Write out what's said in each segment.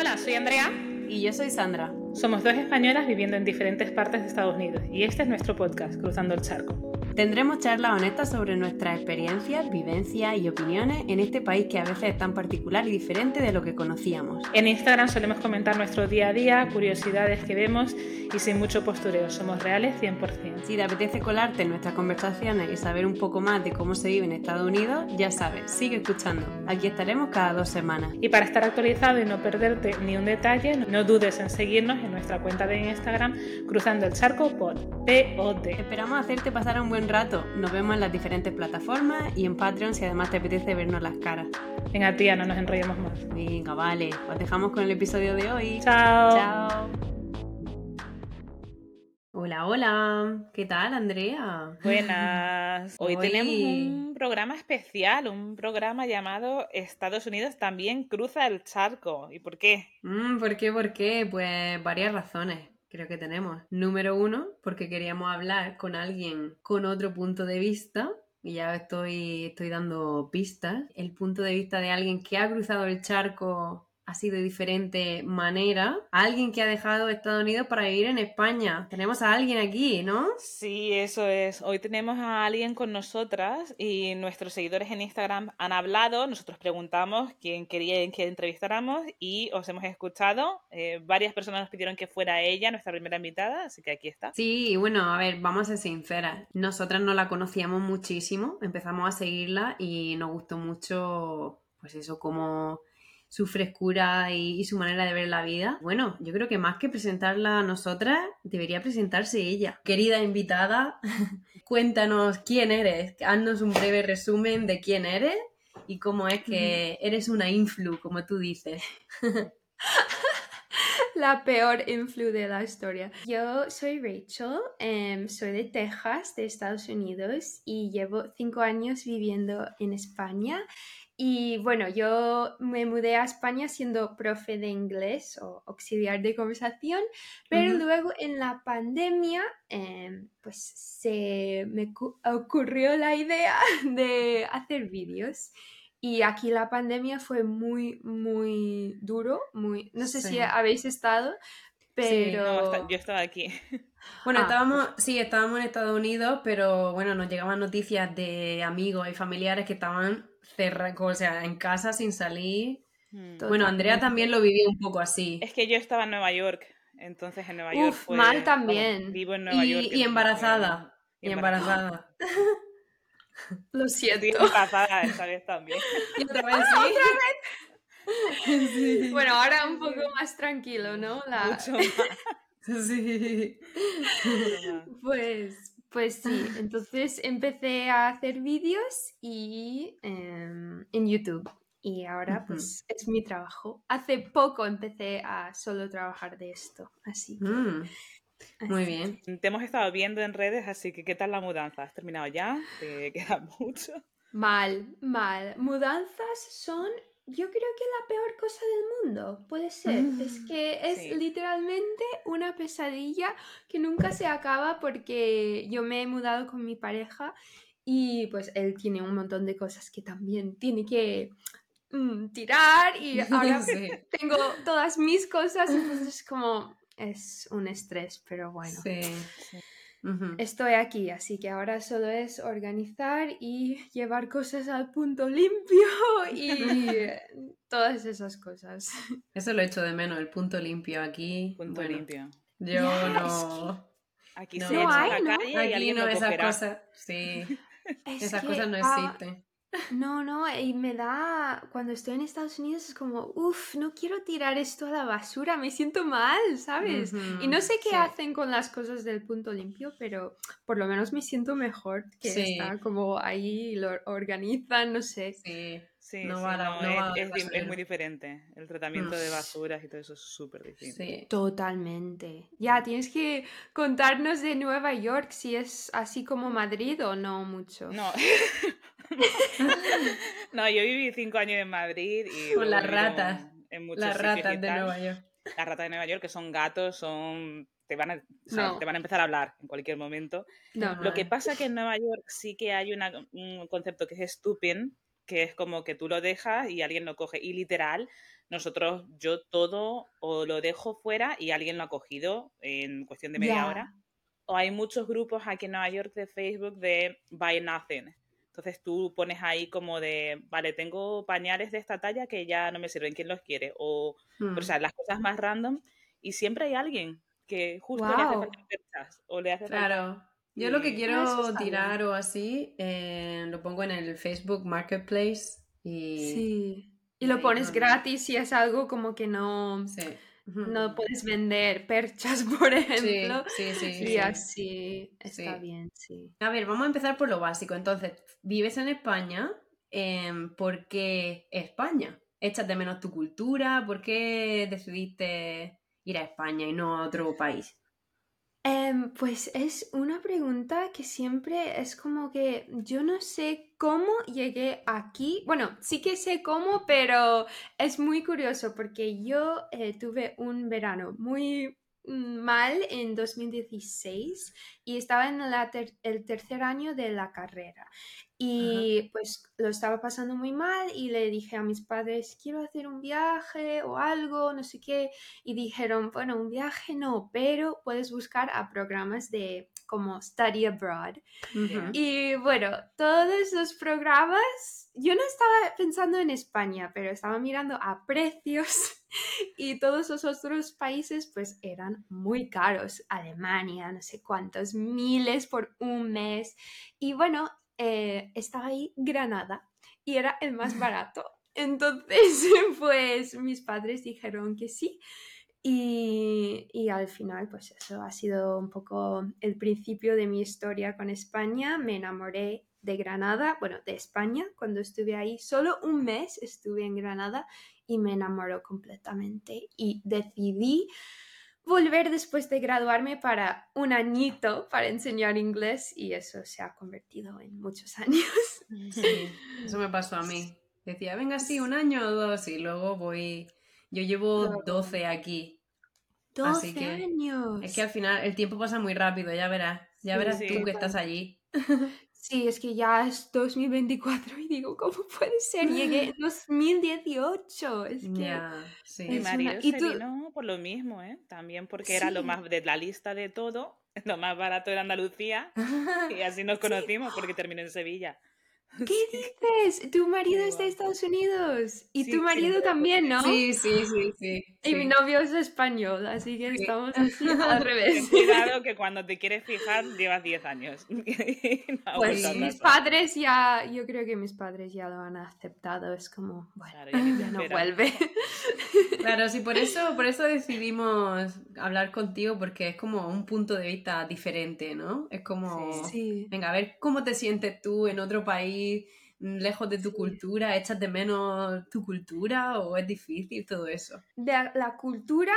Hola, soy Andrea. Y yo soy Sandra. Somos dos españolas viviendo en diferentes partes de Estados Unidos y este es nuestro podcast, Cruzando el Charco. Tendremos charlas honestas sobre nuestras experiencias, vivencias y opiniones en este país que a veces es tan particular y diferente de lo que conocíamos. En Instagram solemos comentar nuestro día a día, curiosidades que vemos y sin mucho postureo. Somos reales 100%. Si te apetece colarte en nuestras conversaciones y saber un poco más de cómo se vive en Estados Unidos, ya sabes, sigue escuchando. Aquí estaremos cada dos semanas. Y para estar actualizado y no perderte ni un detalle, no dudes en seguirnos en nuestra cuenta de Instagram Cruzando el Charco por POD. Esperamos hacerte pasar un buen rato. Nos vemos en las diferentes plataformas y en Patreon si además te apetece vernos las caras. Venga, tía, no nos enrollemos más. Venga, vale. Os dejamos con el episodio de hoy. Chao. Chao. Hola, hola. ¿Qué tal, Andrea? Buenas. Hoy, Hoy- tenemos un programa especial, un programa llamado Estados Unidos también cruza el charco. ¿Y por qué? Mm, ¿Por qué? ¿Por qué? Pues varias razones creo que tenemos. Número uno, porque queríamos hablar con alguien con otro punto de vista. Y ya estoy, estoy dando pistas. El punto de vista de alguien que ha cruzado el charco ha sido de diferente manera. Alguien que ha dejado Estados Unidos para vivir en España. Tenemos a alguien aquí, ¿no? Sí, eso es. Hoy tenemos a alguien con nosotras y nuestros seguidores en Instagram han hablado. Nosotros preguntamos quién querían que entrevistáramos y os hemos escuchado. Eh, varias personas nos pidieron que fuera ella, nuestra primera invitada, así que aquí está. Sí, bueno, a ver, vamos a ser sinceras. Nosotras no la conocíamos muchísimo, empezamos a seguirla y nos gustó mucho, pues eso, como su frescura y, y su manera de ver la vida. Bueno, yo creo que más que presentarla a nosotras, debería presentarse ella. Querida invitada, cuéntanos quién eres, haznos un breve resumen de quién eres y cómo es que eres una influ, como tú dices. La peor influ de la historia. Yo soy Rachel, em, soy de Texas, de Estados Unidos, y llevo cinco años viviendo en España. Y bueno, yo me mudé a España siendo profe de inglés o auxiliar de conversación, pero luego en la pandemia, em, pues se me cu- ocurrió la idea de hacer vídeos. Y aquí la pandemia fue muy, muy duro, muy... No sé si Sí. habéis estado, pero... No, está- yo estaba aquí. Bueno, Ah, estábamos, sí, estábamos en Estados Unidos, pero bueno, nos llegaban noticias de amigos y familiares que estaban cerrados, o sea, en casa sin salir. Todo. Bueno, Andrea también lo vivió un poco así. Es que yo estaba en Nueva York, entonces en Nueva York fue- mal también. vivo en Nueva Y, York. y embarazada. y Y embarazada. Lo Estoy siento. embarazada esta vez también. Y otra vez sí. Sí. Bueno, ahora un poco más tranquilo, ¿no? La- Mucho más. Sí. mucho más. Pues, pues sí, entonces empecé a hacer vídeos y em, en YouTube. Y ahora pues es mi trabajo. Hace poco empecé a solo trabajar de esto, así. que- Mm, muy así. bien. Te hemos estado viendo en redes, así que ¿qué tal la mudanza? ¿Has terminado ya? ¿Te queda mucho? Mal, mal. Mudanzas son, yo creo que la peor cosa del mundo, puede ser. Es que es Sí. literalmente una pesadilla que nunca se acaba porque yo me he mudado con mi pareja y pues él tiene un montón de cosas que también tiene que mm, tirar y ahora Sí. tengo todas mis cosas, entonces como es un estrés, pero bueno. Sí. Estoy aquí, así que ahora solo es organizar y llevar cosas al punto limpio y todas esas cosas. Eso lo echo de menos, el punto limpio aquí. Punto bueno, limpio. Yo no. Aquí No se echa hay, la ¿no? calle y Aquí no, esas cosas. Sí, Es esas que, cosas no ah, existen. No, no, y me da, cuando estoy en Estados Unidos es como, uff, no quiero tirar esto a la basura, me siento mal, ¿sabes? Y no sé qué sí. hacen con las cosas del punto limpio, pero por lo menos me siento mejor que Sí. está como ahí, lo organizan, no sé. Sí. Sí, No sí, va a la- no, no es, va a es es muy diferente. El tratamiento de Mm. basuras y todo eso es súper distinto. Sí. Totalmente. Ya, tienes que contarnos de Nueva York si es así como Madrid o no mucho. No. no, yo viví cinco años en Madrid y Con las ratas. En muchos Las sitios ratas de tal. Nueva York. Las ratas de Nueva York, que son gatos, son te van a, o sea, No. te van a empezar a hablar en cualquier momento. No, Lo que pasa que en Nueva York sí que hay una- un concepto que es stupid, que es como que tú lo dejas y alguien lo coge. Y literal, nosotros, yo todo o lo dejo fuera y alguien lo ha cogido en cuestión de media hora. O hay muchos grupos aquí en Nueva York de Facebook de Buy Nothing. Entonces tú pones ahí como de, vale, tengo pañales de esta talla que ya no me sirven, ¿quién los quiere? O, o Mm. sea, las cosas más random. Y siempre hay alguien que justo le hace falta o le hace falta... Yo lo que quiero tirar o así, eh, lo pongo en el Facebook Marketplace y... Sí. Y lo pones gratis y es algo como que no, Sí. no puedes vender perchas, por ejemplo. Sí, sí, sí. Y sí. así está bien, sí. A ver, vamos a empezar por lo básico. Entonces, vives en España, em, ¿por qué España? ¿Echas de menos tu cultura? ¿Por qué decidiste ir a España y no a otro país? Em, pues es una pregunta que siempre es como que yo no sé cómo llegué aquí. Bueno, sí que sé cómo, pero es muy curioso porque yo eh, tuve un verano muy mal en 2016 y estaba en la ter- el tercer año de la carrera. Y pues lo estaba pasando muy mal y le dije a mis padres, quiero hacer un viaje o algo, no sé qué. Y dijeron, bueno, un viaje no, pero puedes buscar a programas de como Study Abroad. Y bueno, todos los programas, yo no estaba pensando en España, pero estaba mirando a precios y todos los otros países pues eran muy caros. Alemania, no sé cuántos, miles por un mes. Y bueno, eh, estaba ahí Granada y era el más barato. Entonces, pues mis padres dijeron que sí. Y, al final, pues eso ha sido un poco el principio de mi historia con España. Me enamoré de Granada, bueno, de España, cuando estuve ahí. Solo un mes estuve en Granada y me enamoró completamente. Y decidí volver después de graduarme para un añito para enseñar inglés y eso se ha convertido en muchos años. Sí, eso me pasó a mí. Decía, venga, sí, un año o dos y luego voy... Yo llevo Claro. 12 aquí. 12 Así que años. Es que al final el tiempo pasa muy rápido, ya verás. Ya Sí, verás sí. tú que estás allí. Sí, es que ya es 2024 y digo, ¿cómo puede ser? Llegué en 2018. Es que Ya, sí. Mi Es una- marido y se tú- vino por lo mismo, ¿eh? También porque era lo más de la lista de todo, lo más barato era Andalucía y así nos conocimos porque terminó en Sevilla. ¿Qué dices? Tu marido es de Guau. Estados Unidos y Sí, tu marido también, ¿no? Sí, sí, sí, sí. Y mi novio es español, así que Sí. estamos así al Ten revés. cuidado que cuando te quieres fijar llevas 10 años. No Pues sí. mis padres ya, yo creo que mis padres ya lo han aceptado, es como, bueno, Claro, ya ya no vuelve. Claro, sí, por eso, por eso decidimos hablar contigo, porque es como un punto de vista diferente, ¿no? Es como, Sí. venga, a ver cómo te sientes tú en otro país, lejos de tu Sí. cultura, ¿echas de menos tu cultura o es difícil todo eso? De la cultura,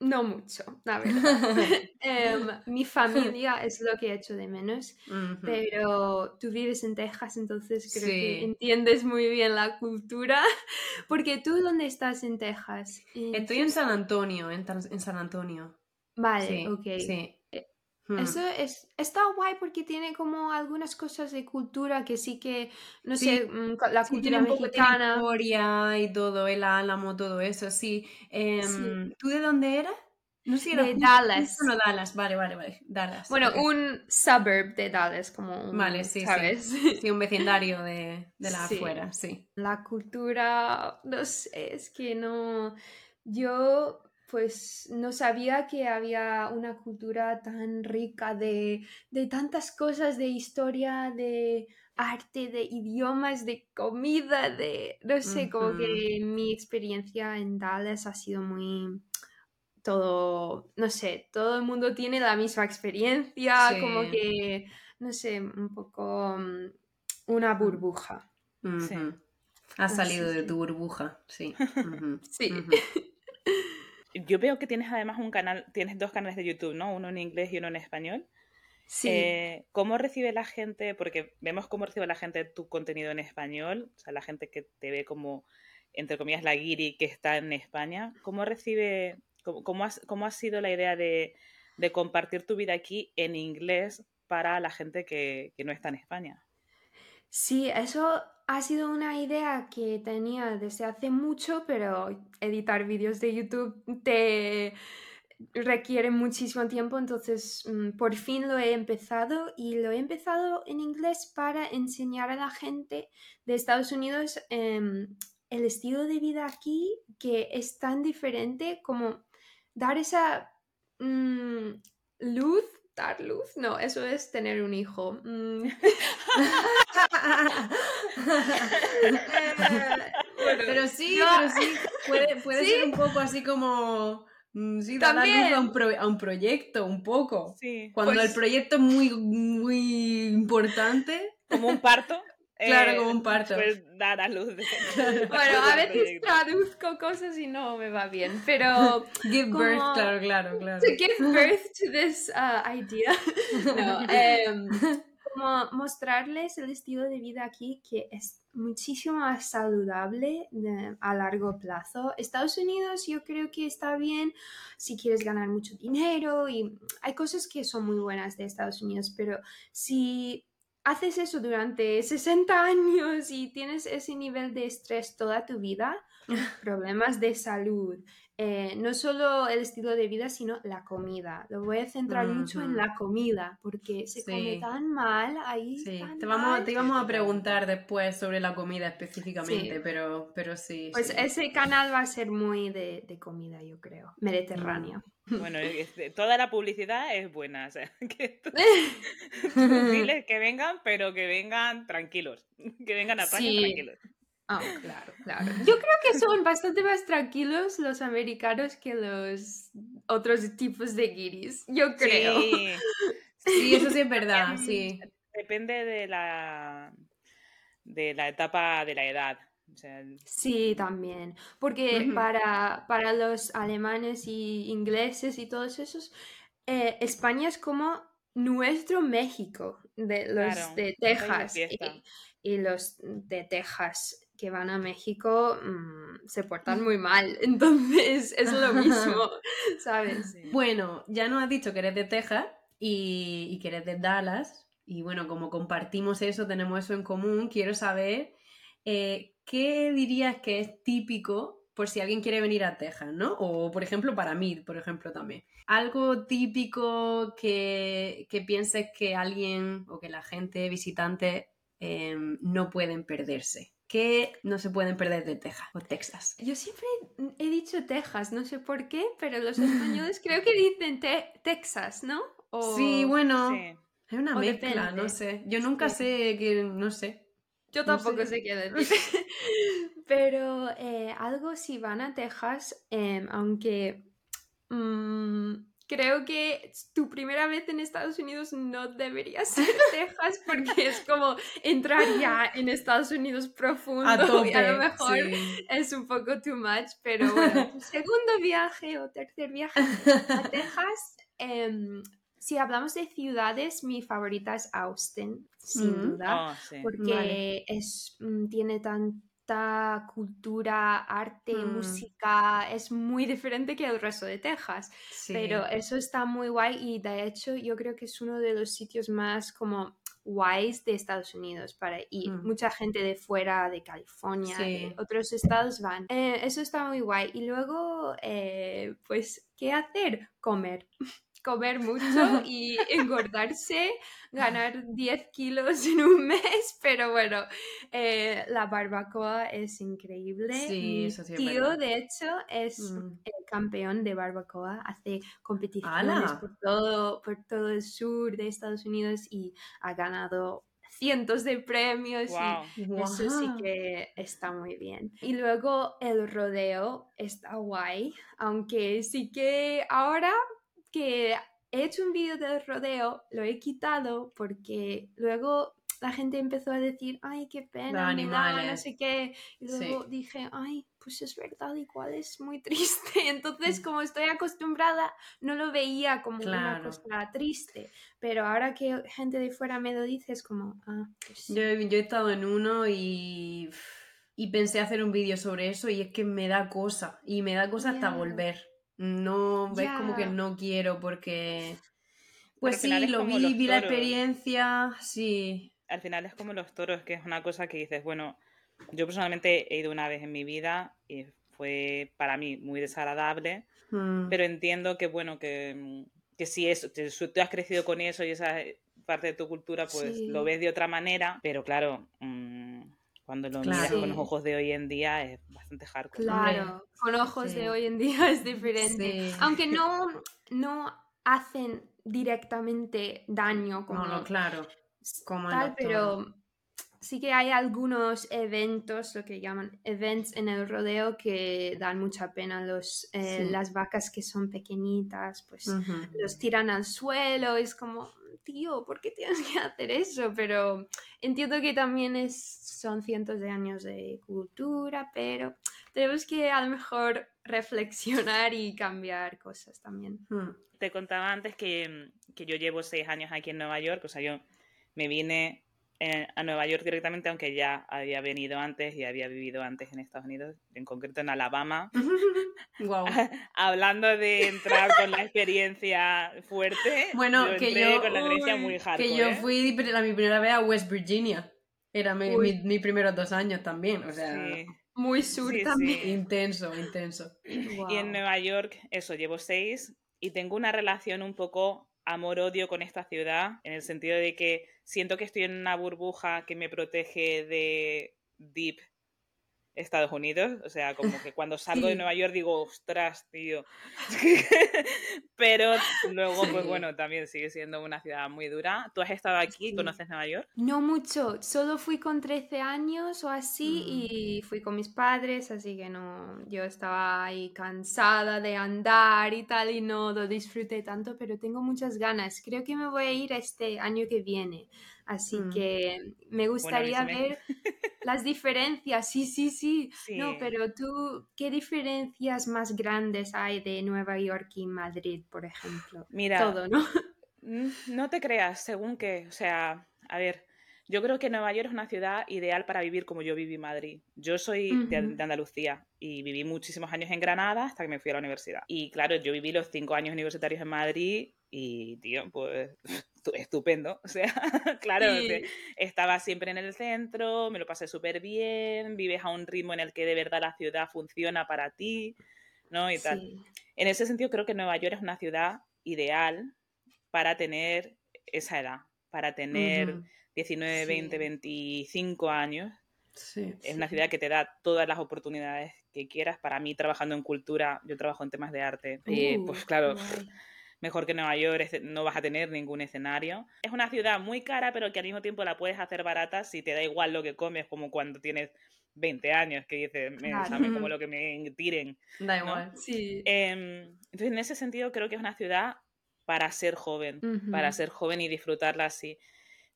no mucho, la verdad. Em, mi familia es lo que echo de menos, pero tú vives en Texas, entonces creo Sí. que entiendes muy bien la cultura. Porque tú, ¿dónde estás en Texas? Estoy en San Antonio, en, San Antonio. Vale, Sí, ok. sí. Eh, Hmm. Eso es, está guay porque tiene como algunas cosas de cultura que sí que, no Sí, sé, mm, la Sí, cultura un poco de mexicana. historia y todo, el álamo, todo eso, sí. Em, ¿Tú de dónde eras? No sé era De Dallas. Houston o Dallas, vale, vale, vale, Dallas. Bueno, un suburb de Dallas, como un, Vale, sí, sí. Sí, un vecindario de, de la Sí. afuera, sí. La cultura, no sé, es que no, yo pues no sabía que había una cultura tan rica de, de tantas cosas, de historia, de arte, de idiomas, de comida, de, no sé, como que mi experiencia en Dallas ha sido muy todo, no sé, todo el mundo tiene la misma experiencia, como Sí. que, no sé, un poco mm, una burbuja. Sí. Ujú. Has salido de tu burbuja, sí. Sí. Yo veo que tienes además un canal, tienes dos canales de YouTube, ¿no? Uno en inglés y uno en español. Sí. Eh, ¿Cómo recibe la gente? Porque vemos cómo recibe la gente tu contenido en español, o sea, la gente que te ve como, entre comillas, la guiri que está en España. ¿Cómo recibe, cómo, cómo has- cómo ha sido la idea de, de compartir tu vida aquí en inglés para la gente que, que no está en España? Sí, eso ha sido una idea que tenía desde hace mucho, pero editar vídeos de YouTube te requiere muchísimo tiempo, entonces mm, por fin lo he empezado y lo he empezado en inglés para enseñar a la gente de Estados Unidos em, el estilo de vida aquí que es tan diferente como dar esa mm, luz, dar luz, no, eso es tener un hijo. Mm. Pero sí, pero sí, puede, puede ser un poco así como Mm, sí, da luz a un, a un, proyecto, un poco. Sí. Cuando el pues proyecto es muy, muy importante. Como un parto. Claro, como un parto. Pues dar a luz. bueno, a veces traduzco cosas y no me va bien, pero... Give birth, claro, claro, claro. To give birth to this uh, idea. no, um, como mostrarles el estilo de vida aquí que es muchísimo más saludable a largo plazo. Estados Unidos yo creo que está bien si quieres ganar mucho dinero y hay cosas que son muy buenas de Estados Unidos, pero si haces eso durante 60 años y tienes ese nivel de estrés toda tu vida, problemas de salud, eh, no solo el estilo de vida, sino la comida. Lo voy a centrar mucho en la comida, porque se come tan mal ahí. Sí. te, vamos, te íbamos a preguntar después sobre la comida específicamente, pero, pero sí. Pues ese canal va a ser muy de, comida, yo creo, mediterránea. Bueno, toda la publicidad es buena, o sea, que que vengan, pero que vengan tranquilos, que vengan a tranquilos. Ah, claro, claro. Yo creo que son bastante más tranquilos los americanos que los otros tipos de guiris. Yo creo. Sí, eso sí es verdad, sí. Depende de la de la etapa de la edad. Sí, también. Porque para, para los alemanes y ingleses y todos esos, eh, España es como nuestro México de los de Texas y, y, los de Texas que van a México mm, se portan muy mal. Entonces es lo mismo, ¿sabes? Bueno, ya nos has dicho que eres de Texas y, que eres de Dallas. Y bueno, como compartimos eso, tenemos eso en común, quiero saber eh, qué dirías que es típico por si alguien quiere venir a Texas, ¿no? O por ejemplo para mí, por ejemplo también. Algo típico que, que pienses que alguien o que la gente visitante em, no pueden perderse que no se pueden perder de Texas o Texas. Yo siempre he dicho Texas, no sé por qué, pero los españoles creo que dicen Texas, ¿no? Sí, bueno, hay una mezcla, no sé. Yo nunca sé que, no sé. Yo tampoco sé. qué decir. pero eh, algo si van a Texas, em, aunque... Mm, creo que tu primera vez en Estados Unidos no debería ser Texas porque es como entrar ya en Estados Unidos profundo y a lo mejor es un poco too much, pero bueno, tu segundo viaje o tercer viaje a Texas, em, si hablamos de ciudades, mi favorita es Austin, sin mm. duda, ah, porque es, mm, tiene tan cultura, arte, mm. música, es muy diferente que el resto de Texas. Pero eso está muy guay y de hecho yo creo que es uno de los sitios más como guays de Estados Unidos para ir. Mm. Mucha gente de fuera, de California, de otros estados van. Eh, eso está muy guay. Y luego, eh, pues, ¿qué hacer? Comer. comer mucho y engordarse, ganar 10 kilos en un mes, pero bueno, eh, la barbacoa es increíble. Sí, tío, de hecho, es mm. el campeón de barbacoa, hace competiciones por todo, por todo el sur de Estados Unidos y ha ganado cientos de premios y eso sí que está muy bien. Y luego el rodeo está guay, aunque sí que ahora que he hecho un vídeo del rodeo, lo he quitado porque luego la gente empezó a decir, ay, qué pena, me no sé qué. Y luego dije, ay, pues es verdad, igual es muy triste. Entonces, mm. como estoy acostumbrada, no lo veía como una cosa triste. Pero ahora que gente de fuera me lo dice, es como, ah, pues yo, yo he estado en uno y, y pensé hacer un vídeo sobre eso y es que me da cosa. Y me da cosa hasta volver. No, ves como que no quiero porque... Pues sí, lo vi, vi la experiencia, sí. al final es como los toros, que es una cosa que dices, bueno, yo personalmente he ido una vez en mi vida y fue para mí muy desagradable, Mm. pero entiendo que, bueno, que, que si eso, que su- tú has crecido con eso y esa parte de tu cultura, pues Sí. lo ves de otra manera, pero claro, mm, cuando lo miras Claro. con los ojos de hoy en día es bastante hardcore. Claro, con ojos sí. de hoy en día es diferente. Sí. Aunque no, no hacen directamente daño como No, no, claro. como tal, pero sí que hay algunos eventos, lo que llaman events en el rodeo, que dan mucha pena. Los, eh, Sí. Las vacas que son pequeñitas, pues los tiran al suelo, es como, tío, ¿por qué tienes que hacer eso? Pero entiendo que también es, son cientos de años de cultura, pero tenemos que a lo mejor reflexionar y cambiar cosas también. Mm. Te contaba antes que, que yo llevo seis años aquí en Nueva York, o sea, yo me vine eh, a Nueva York directamente, aunque ya había venido antes y había vivido antes en Estados Unidos, en concreto en Alabama. Guau. Hablando de entrar con la experiencia fuerte, Bueno, yo que yo, con la experiencia uy, muy hardcore. que yo ¿eh? fui la, mi primera vez a West Virginia. Era mi, mi- mis primeros dos años también. O sea, Sí, Muy sur sí, también. sí. intenso, intenso. Guau. Y en Nueva York, eso, llevo seis y tengo una relación un poco amor-odio con esta ciudad, en el sentido de que siento que estoy en una burbuja que me protege de Deep Estados Unidos. O sea, como que cuando salgo de. Nueva York digo, ostras, tío. Pero luego, pues Sí. bueno, también sigue siendo una ciudad muy dura. ¿Tú has estado aquí? Sí. ¿Conoces Nueva York? No mucho, solo fui con 13 años o así Mm. y fui con mis padres, así que no, yo estaba ahí cansada de andar y tal y no lo disfruté tanto, pero tengo muchas ganas. Creo que me voy a ir este año que viene, así Mm. que me gustaría ver las diferencias. Sí, sí, sí. No, pero tú, ¿qué diferencias más grandes hay de Nueva York y Madrid, por ejemplo? Mira, Todo, ¿no? No te creas, según que, o sea, a ver, yo creo que Nueva York es una ciudad ideal para vivir como yo viví en Madrid. Yo soy de Andalucía y viví muchísimos años en Granada hasta que me fui a la universidad. Y claro, yo viví los cinco años universitarios en Madrid y, tío, pues estu- estupendo. O sea, claro, Sí. te- estaba siempre en el centro, me lo pasé súper bien, vives a un ritmo en el que de verdad la ciudad funciona para ti, ¿no? Y tal. Sí. En ese sentido, creo que Nueva York es una ciudad ideal para tener esa edad, para tener Ujú. 19, Sí. 20, 25 años. Sí. Es una ciudad que te da todas las oportunidades que quieras. Para mí, trabajando en cultura, yo trabajo en temas de arte, eh, Uh, pues claro. Mejor que Nueva York es- no vas a tener ningún escenario. Es una ciudad muy cara, pero que al mismo tiempo la puedes hacer barata si te da igual lo que comes, como cuando tienes 20 años, que dices, me Claro. como lo que me tiren. Da ¿no? igual. Sí. Em, entonces, en ese sentido, creo que es una ciudad para ser joven, para Ujú. ser joven y disfrutarla así.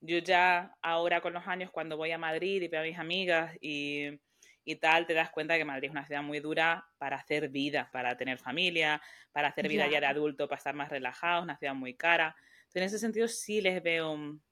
Yo ya ahora con los años, cuando voy a Madrid y veo a mis amigas y, y tal, te das cuenta que Madrid es una ciudad muy dura para hacer vida, para tener familia, para hacer vida ya, Ya. de adulto, para estar más relajados, una ciudad muy cara. Entonces, en ese sentido sí les veo un-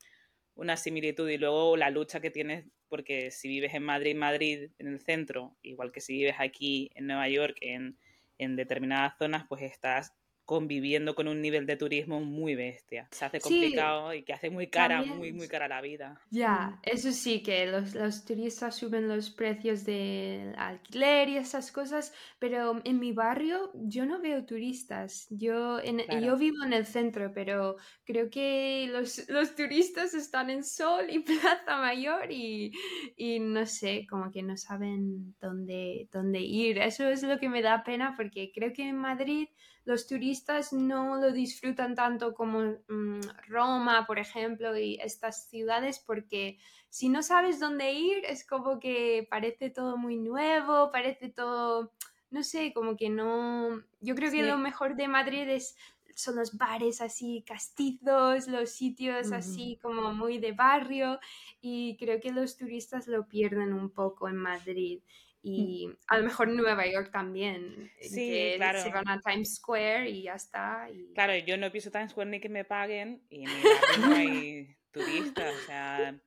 una similitud y luego la lucha que tienes, porque si vives en Madrid, Madrid, en el centro, igual que si vives aquí en Nueva York, en, en determinadas zonas, pues estás conviviendo con un nivel de turismo muy bestia. Se hace Sí, complicado y que hace muy cara, también- muy, muy cara la vida. Ya, eso sí, que los, los turistas suben los precios del alquiler y esas cosas, pero en mi barrio yo no veo turistas. Yo, en, Claro. yo vivo en el centro, pero creo que los, los turistas están en Sol y Plaza Mayor y, y no sé, como que no saben dónde, dónde ir. Eso es lo que me da pena porque creo que en Madrid los turistas no lo disfrutan tanto como mm, Roma, por ejemplo, y estas ciudades, porque si no sabes dónde ir, es como que parece todo muy nuevo, parece todo, no sé, como que no... Yo creo que lo mejor de Madrid es son los bares así castizos, los sitios así como muy de barrio y creo que los turistas lo pierden un poco en Madrid y a lo mejor Nueva York también, Sí, que claro. se van a Times Square y ya está. y- Claro, yo no piso Times Square ni que me paguen y no hay turistas. O sea,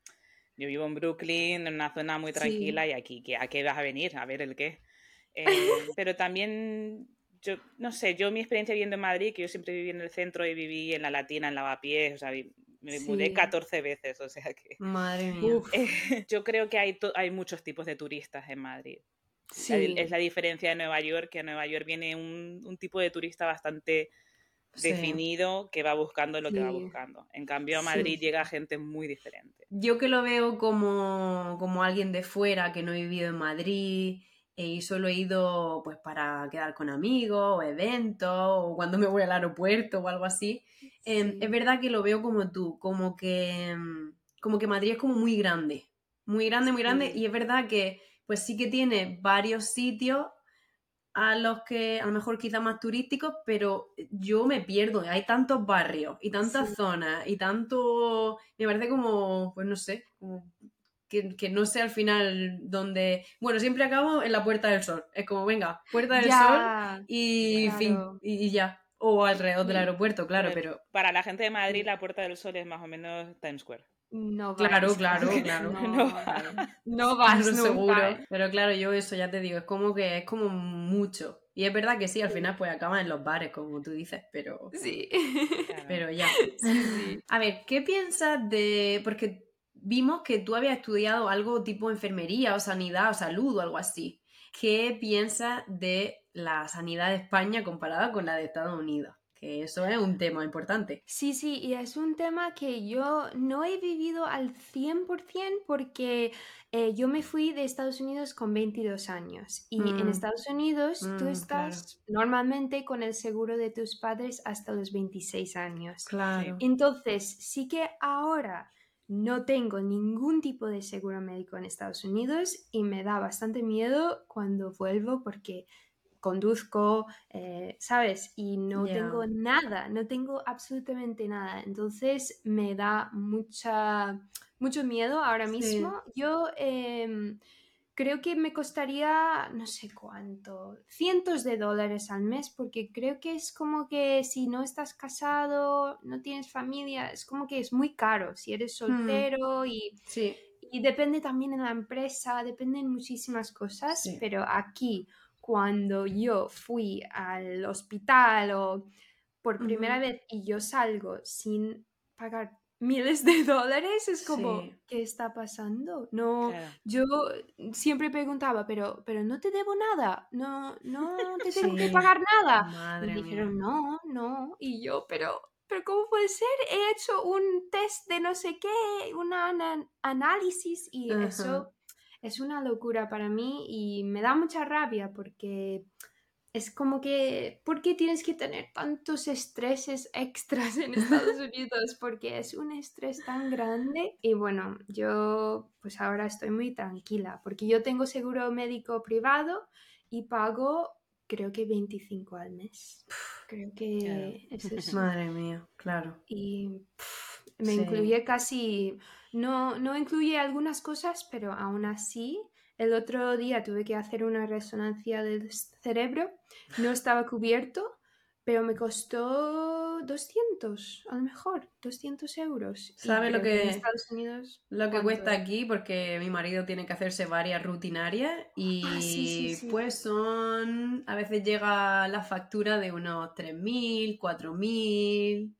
yo vivo en Brooklyn, en una zona muy Sí. tranquila y aquí, ¿qué- ¿a qué vas a venir? A ver el qué. Eh, pero también, yo no sé, yo mi experiencia viviendo en Madrid, que yo siempre viví en el centro y viví en la Latina, en Lavapiés, o sea, me mudé Sí. 14 veces, o sea que... Madre mía. Uf, Yo creo que hay, hay muchos tipos de turistas en Madrid. La- sí. Es la diferencia de Nueva York, que a Nueva York viene un, un tipo de turista bastante Sí. definido que va buscando lo que va buscando. En cambio, a Sí. Madrid llega gente muy diferente. Yo que lo veo como, como alguien de fuera que no he vivido en Madrid y solo he ido pues para quedar con amigos o eventos o cuando me voy al aeropuerto o algo así. em, es verdad que lo veo como tú, como que, em, como que Madrid es como muy grande, muy grande, muy grande Sí. y es verdad que pues sí que tiene varios sitios a los que a lo mejor quizá más turísticos, pero yo me pierdo. Hay tantos barrios y tantas Sí. zonas y tanto... Me parece como, pues no sé, como que, que no sé al final dónde... Bueno, siempre acabo en la Puerta del Sol. Es como, venga, Puerta del Sol y claro. fin, y, y ya. O alrededor del aeropuerto, claro, Hombre, pero... Para la gente de Madrid, la Puerta del Sol es más o menos Times Square. no Claro, vas. claro, claro. No, No no vas Claro, nunca. seguro. Pero claro, yo eso ya te digo, es como que es como mucho. Y es verdad que sí, al final pues acaban en los bares, como tú dices, pero... Sí. Claro. Pero ya. Sí, sí. A ver, ¿qué piensas de...? Porque vimos que tú habías estudiado algo tipo enfermería o sanidad o salud o algo así. ¿Qué piensas de la sanidad de España comparada con la de Estados Unidos? Que eso es un tema importante. Sí, sí, y es un tema que yo no he vivido al 100% porque eh, yo me fui de Estados Unidos con 22 años y en Mm. Estados Unidos tú Mm, estás normalmente con el seguro de tus padres hasta los 26 años. Claro. Entonces, sí que ahora no tengo ningún tipo de seguro médico en Estados Unidos y me da bastante miedo cuando vuelvo porque conduzco, eh, ¿sabes? Y no tengo nada, no tengo absolutamente nada. Entonces me da mucha, mucho miedo ahora Sí. mismo. Yo em, creo que me costaría, no sé cuánto, cientos de dólares al mes, porque creo que es como que si no estás casado, no tienes familia, es como que es muy caro si eres soltero y, Sí. y depende también en la empresa, dependen muchísimas cosas, Sí. pero aquí cuando yo fui al hospital o por primera vez y yo salgo sin pagar miles de dólares, es como, Sí. ¿qué está pasando? No, Claro. yo siempre preguntaba, pero, pero no te debo nada, no, no te tengo que pagar nada. Madre y mía. dijeron, no, no, y yo, pero, pero ¿cómo puede ser? He hecho un test de no sé qué, un análisis y eso es una locura para mí y me da mucha rabia porque es como que, ¿por qué tienes que tener tantos estreses extras en Estados Unidos? Porque es un estrés tan grande. Y bueno, yo pues ahora estoy muy tranquila porque yo tengo seguro médico privado y pago creo que 25 al mes. Creo que Claro. es eso. Madre mía, claro. Y pff, me Sí. incluye casi, no, no incluye algunas cosas, pero aún así, el otro día tuve que hacer una resonancia del cerebro, no estaba cubierto, pero me costó 200, a lo mejor, 200 euros. Y ¿Sabe lo creo en que- Estados Unidos... Lo que ¿cuánto cuesta es? aquí, porque mi marido tiene que hacerse varias rutinarias y Ah, sí, sí, sí. pues son, a veces llega la factura de unos 3.000, 4.000,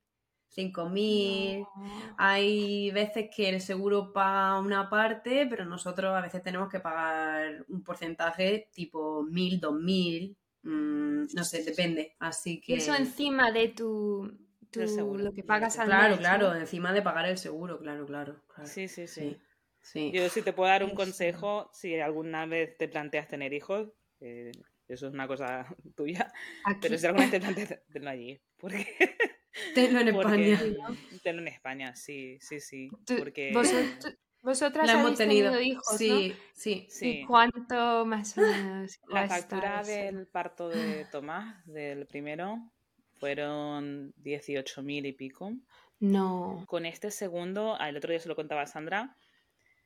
5.000. No. Hay veces que el seguro paga una parte, pero nosotros a veces tenemos que pagar un porcentaje tipo 1.000, 2.000, mm, no sé, depende. Así que... Eso encima de tu, tu- seguro. lo que pagas al Claro, mes, claro, ¿no? encima de pagar el seguro, claro, claro. claro. Sí, sí, sí. Sí, sí. Yo si te puedo dar un consejo, si alguna vez te planteas tener hijos, eh, eso es una cosa tuya, pero si alguna vez te planteas tenerlo allí, porque Tenlo en Porque- España. tenerlo en España, sí, sí, sí, porque vosot- vosotras La hemos habéis tenido. tenido hijos, ¿no? Sí, sí. ¿Y cuánto más o menos La factura del parto de Tomás, del primero, fueron 18.000 y pico. No. Con este segundo, el otro día se lo contaba a Sandra,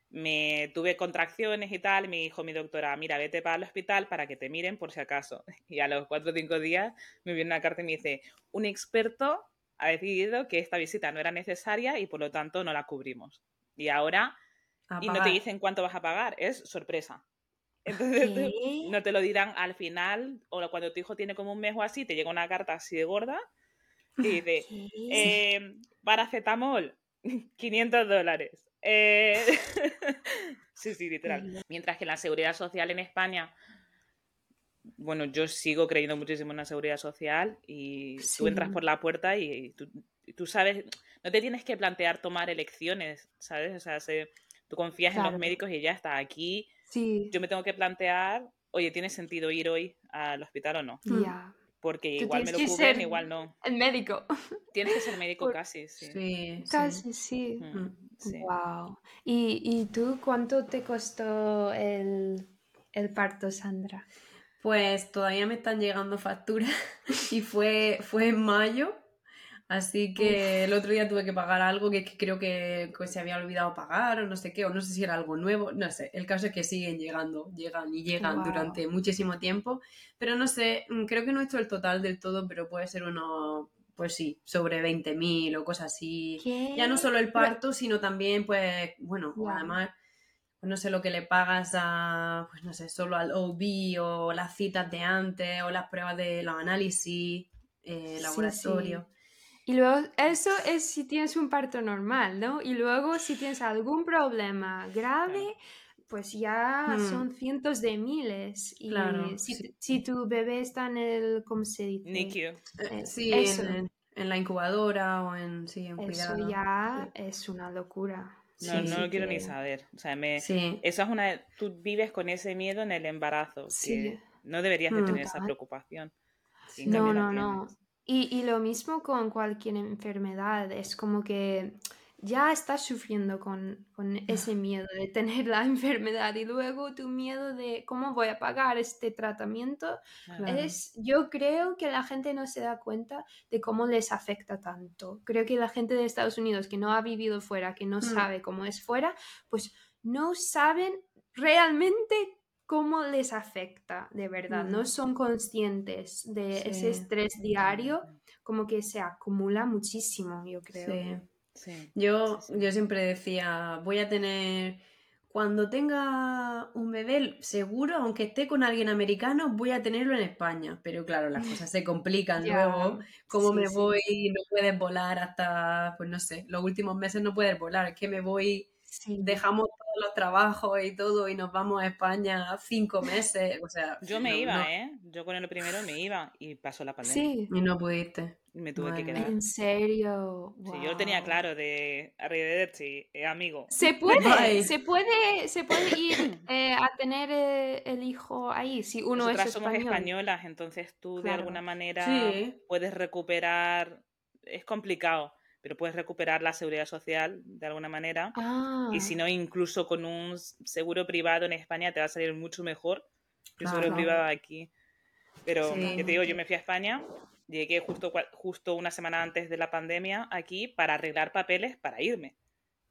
me tuve contracciones y tal, y me dijo mi doctora, mira, vete para el hospital para que te miren por si acaso. Y a los cuatro o cinco días me viene una carta y me dice, un experto ha decidido que esta visita no era necesaria y por lo tanto no la cubrimos. Y ahora, y no te dicen cuánto vas a pagar, es sorpresa. Entonces, ¿Qué? no te lo dirán al final, o cuando tu hijo tiene como un mes o así, te llega una carta así de gorda y dice, ¿Qué? eh, paracetamol, 500 dólares. Eh, sí, sí, literal. Mientras que la seguridad social en España, bueno, yo sigo creyendo muchísimo en la seguridad social y tú entras por la puerta y, tú, sabes, no te tienes que plantear tomar elecciones, ¿sabes? O sea, tú confías en los médicos y ya está. Aquí sí. yo me tengo que plantear, oye, ¿tiene sentido ir hoy al hospital o no? Ya porque igual me lo cubren, igual no. El médico. Tienes que ser médico casi, sí. sí casi, sí. Wow. Mm, ¿Y, ¿Y, tú cuánto te costó el, el parto, Sandra? Pues todavía me están llegando facturas y fue, fue en mayo Así que el otro día tuve que pagar algo que, creo que, se había olvidado pagar o no sé qué, o no sé si era algo nuevo, no sé. El caso es que siguen llegando, llegan y llegan durante muchísimo tiempo, pero no sé, mm, creo que no he hecho el total del todo, pero puede ser uno, pues sí, sobre 20.000 o cosas así. Ya no solo el parto, sino también, pues, bueno, además no sé lo que le pagas a, pues no sé, solo al OB o las citas de antes o las pruebas de los análisis, eh, laboratorio. Y luego, eso es si tienes un parto normal, ¿no? Y luego, si tienes algún problema grave, pues ya hmm. son cientos de miles. Y claro, si, tu bebé está en el, ¿cómo se dice? NICU. Eh, sí, en, la incubadora o en, sí, en Eso ya es una locura. No, no lo quiero ni saber. O sea, me, eso es una... Tú vives con ese miedo en el embarazo. Que no deberías de tener esa preocupación. No, no, no. Y, lo mismo con cualquier enfermedad, es como que ya estás sufriendo con, ese miedo de tener la enfermedad y luego tu miedo de cómo voy a pagar este tratamiento, es, yo creo que la gente no se da cuenta de cómo les afecta tanto. Creo que la gente de Estados Unidos que no ha vivido fuera, que no mm. sabe cómo es fuera, pues no saben realmente cómo les afecta de verdad, no mm. son conscientes de ese estrés diario, como que se acumula muchísimo, yo creo. Sí. Yo, yo siempre decía, voy a tener, cuando tenga un bebé, seguro, aunque esté con alguien americano, voy a tenerlo en España. Pero claro, las cosas se complican luego. ¿Cómo me voy? No puedes volar hasta, pues no sé, los últimos meses no puedes volar, es que me voy dejamos todos los trabajos y todo y nos vamos a España cinco meses. O sea, yo me iba, ¿eh? Yo con el primero me iba y pasó la pandemia. Sí. Y no pudiste. Me tuve que quedar. ¿En serio? Sí, yo tenía claro de sí, eh, amigo. Se puede, se puede, se puede ir eh, a tener eh, el hijo ahí si uno Nosotras es somos españolas, entonces tú de alguna manera puedes recuperar. Es complicado pero puedes recuperar la seguridad social de alguna manera. Y si ah. no, incluso con un seguro privado en España te va a salir mucho mejor que un seguro privado aquí. Pero te digo, yo me fui a España, llegué justo, justo una semana antes de la pandemia aquí para arreglar papeles para irme.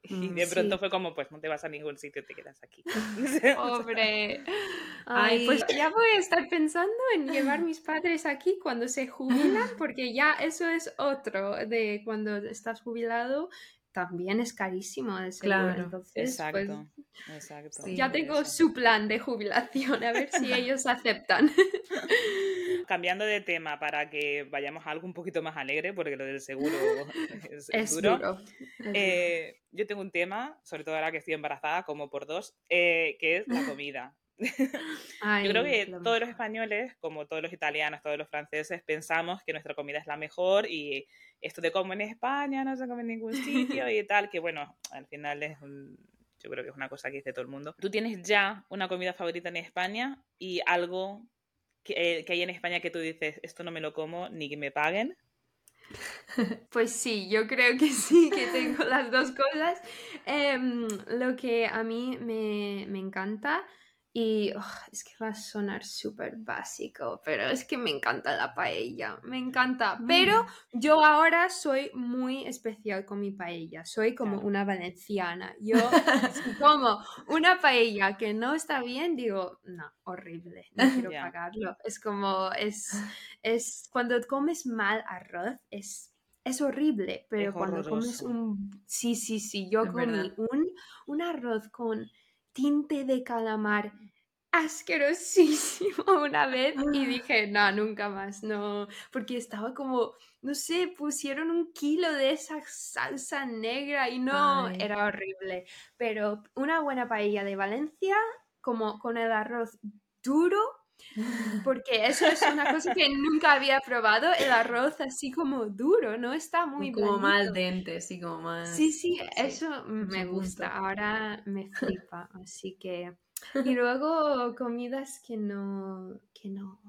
Y mm, de pronto fue como, pues no te vas a ningún sitio, te quedas aquí. Pobre. Ay, pues ya voy a estar pensando en llevar mis padres aquí cuando se jubilan, porque ya eso es otro de cuando estás jubilado, también es carísimo de Claro, Entonces, pues, exacto, ya tengo su plan de jubilación, a ver si ellos aceptan. Cambiando de tema para que vayamos a algo un poquito más alegre, porque lo del seguro es, duro. Eh, yo tengo un tema, sobre todo ahora que estoy embarazada, como por dos, eh, que es la comida. Yo creo que todos los españoles, como todos los italianos, todos los franceses, pensamos que nuestra comida es la mejor y esto de como en España no se come en ningún sitio y tal, que bueno, al final es yo creo que es una cosa que dice todo el mundo. ¿Tú tienes ya una comida favorita en España y algo que, que hay en España que tú dices, esto no me lo como ni que me paguen? Pues sí, yo creo que sí, que tengo las dos cosas. Em, lo que a mí me, me encanta y oh, es que va a sonar súper básico, pero es que me encanta la paella, me encanta. Mm. Pero yo ahora soy muy especial con mi paella, soy como una valenciana. Yo como una paella que no está bien, digo, no, horrible, no quiero pagarlo. Es como, es, es, cuando comes mal arroz, es es horrible, pero cuando comes un... Sí, sí, sí, yo comí un, un arroz con tinte de calamar asquerosísimo una vez y dije, no, nunca más, no, porque estaba como, no sé, pusieron un kilo de esa salsa negra y no, Ay. era horrible. Pero una buena paella de Valencia, como con el arroz duro, porque eso es una cosa que nunca había probado, el arroz así como duro, no está muy como más al blandito. dente, sí, como más... Sí, sí, eso me gusta, ahora me flipa, así que... Y luego comidas que no, que no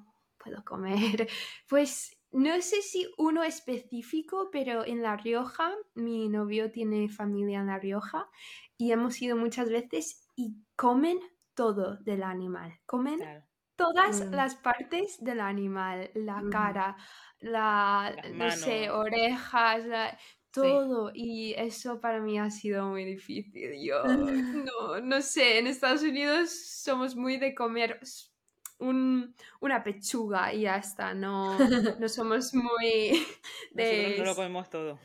puedo comer, pues no sé si uno específico, pero en La Rioja, mi novio tiene familia en La Rioja y hemos ido muchas veces y comen todo del animal, comen Claro. Todas Mm. las partes del animal, la Ujú. cara, la, no sé, orejas, la- todo. Y eso para mí ha sido muy difícil. Yo no, no sé, en Estados Unidos somos muy de comer un- una pechuga y ya está, no, no somos muy Nosotros de... no lo comemos todo.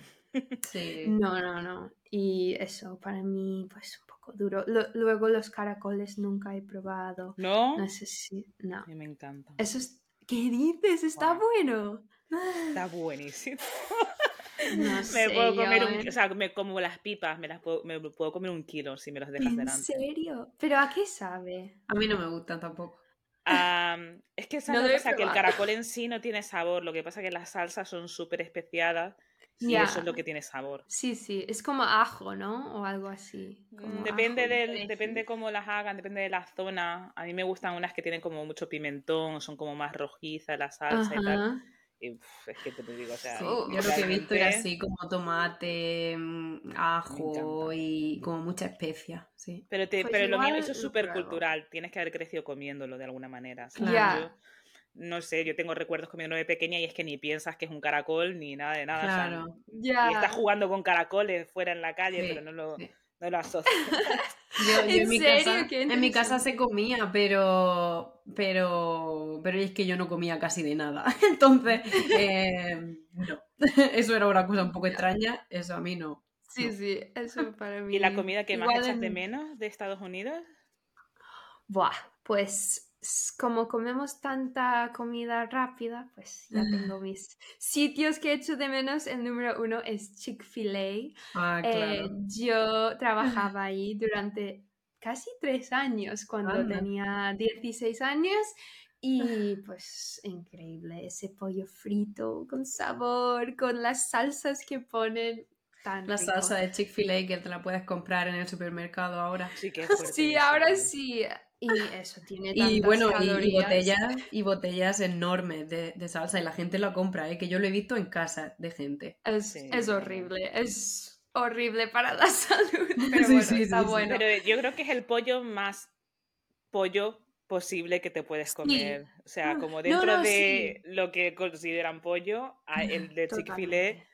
Sí. No, no, no. Y eso para mí pues un poco duro. Lo- luego los caracoles nunca he probado. ¿No? No sé si... No. Me encanta. Eso es... ¿Qué dices? Está bueno. Está buenísimo. No Me sé, puedo comer un, ¿eh? o sea, me como las pipas, me las puedo, me puedo comer un kilo si me los dejas ¿En delante. serio? ¿Pero a qué sabe? A mí no me gustan tampoco. Am, es que No sabes lo lo que he pasa, que el caracol en sí no tiene sabor, lo que pasa es que las salsas son súper especiadas y eso es lo que tiene sabor. Sí, sí, es como ajo, ¿no? O algo así. como Mm, Depende ajo del, depende cómo las hagan, depende de la zona. A mí me gustan unas que tienen como mucho pimentón, son como más rojizas la salsa y tal. Ajá. Y uf, es que te lo digo, o sea, Sí, yo lo que he visto era así como tomate, mm, ajo y como mucha especia, sí. Pero, te, Pues pero lo mío eso es súper cultural, tienes que haber crecido comiéndolo de alguna manera. ¿sabes? Yo, no sé, yo tengo recuerdos comiéndolo de pequeña y es que ni piensas que es un caracol ni nada de nada. o sea, Claro. y Ya. estás jugando con caracoles fuera en la calle, Sí, pero no lo, sí. no lo asocias. Yo, yo ¿En en, mi serio? casa, en mi casa se comía, pero, pero, pero es que yo no comía casi de nada. Entonces, eh, no. Eso era una cosa un poco extraña. Eso a mí no. Sí, No. sí, eso para mí. ¿Y la comida que más echas de en- menos de Estados Unidos? Buah, pues como comemos tanta comida rápida, pues ya tengo mis sitios que echo de menos. El número uno es Chick-fil-A. Ah, Eh, claro. yo trabajaba ahí durante casi tres años cuando Anda. tenía 16 años y pues increíble ese pollo frito con sabor, con las salsas que ponen. Tan La rico. salsa de Chick-fil-A que te la puedes comprar en el supermercado ahora. Sí, que fuerte Sí, ahora sí. Y eso tiene Y tantas bueno, y- y, calorías. botellas, y botellas enormes de, de salsa. Y la gente la compra, ¿eh? que yo lo he visto en casa de gente. Es, Sí. es horrible, es horrible para la salud, pero Sí, bueno, sí, está sí, sí. bueno. Pero yo creo que es el pollo más pollo posible que te puedes comer. O sea, Ah, como dentro no, de lo que consideran pollo, el de Chick-fil-A Totalmente.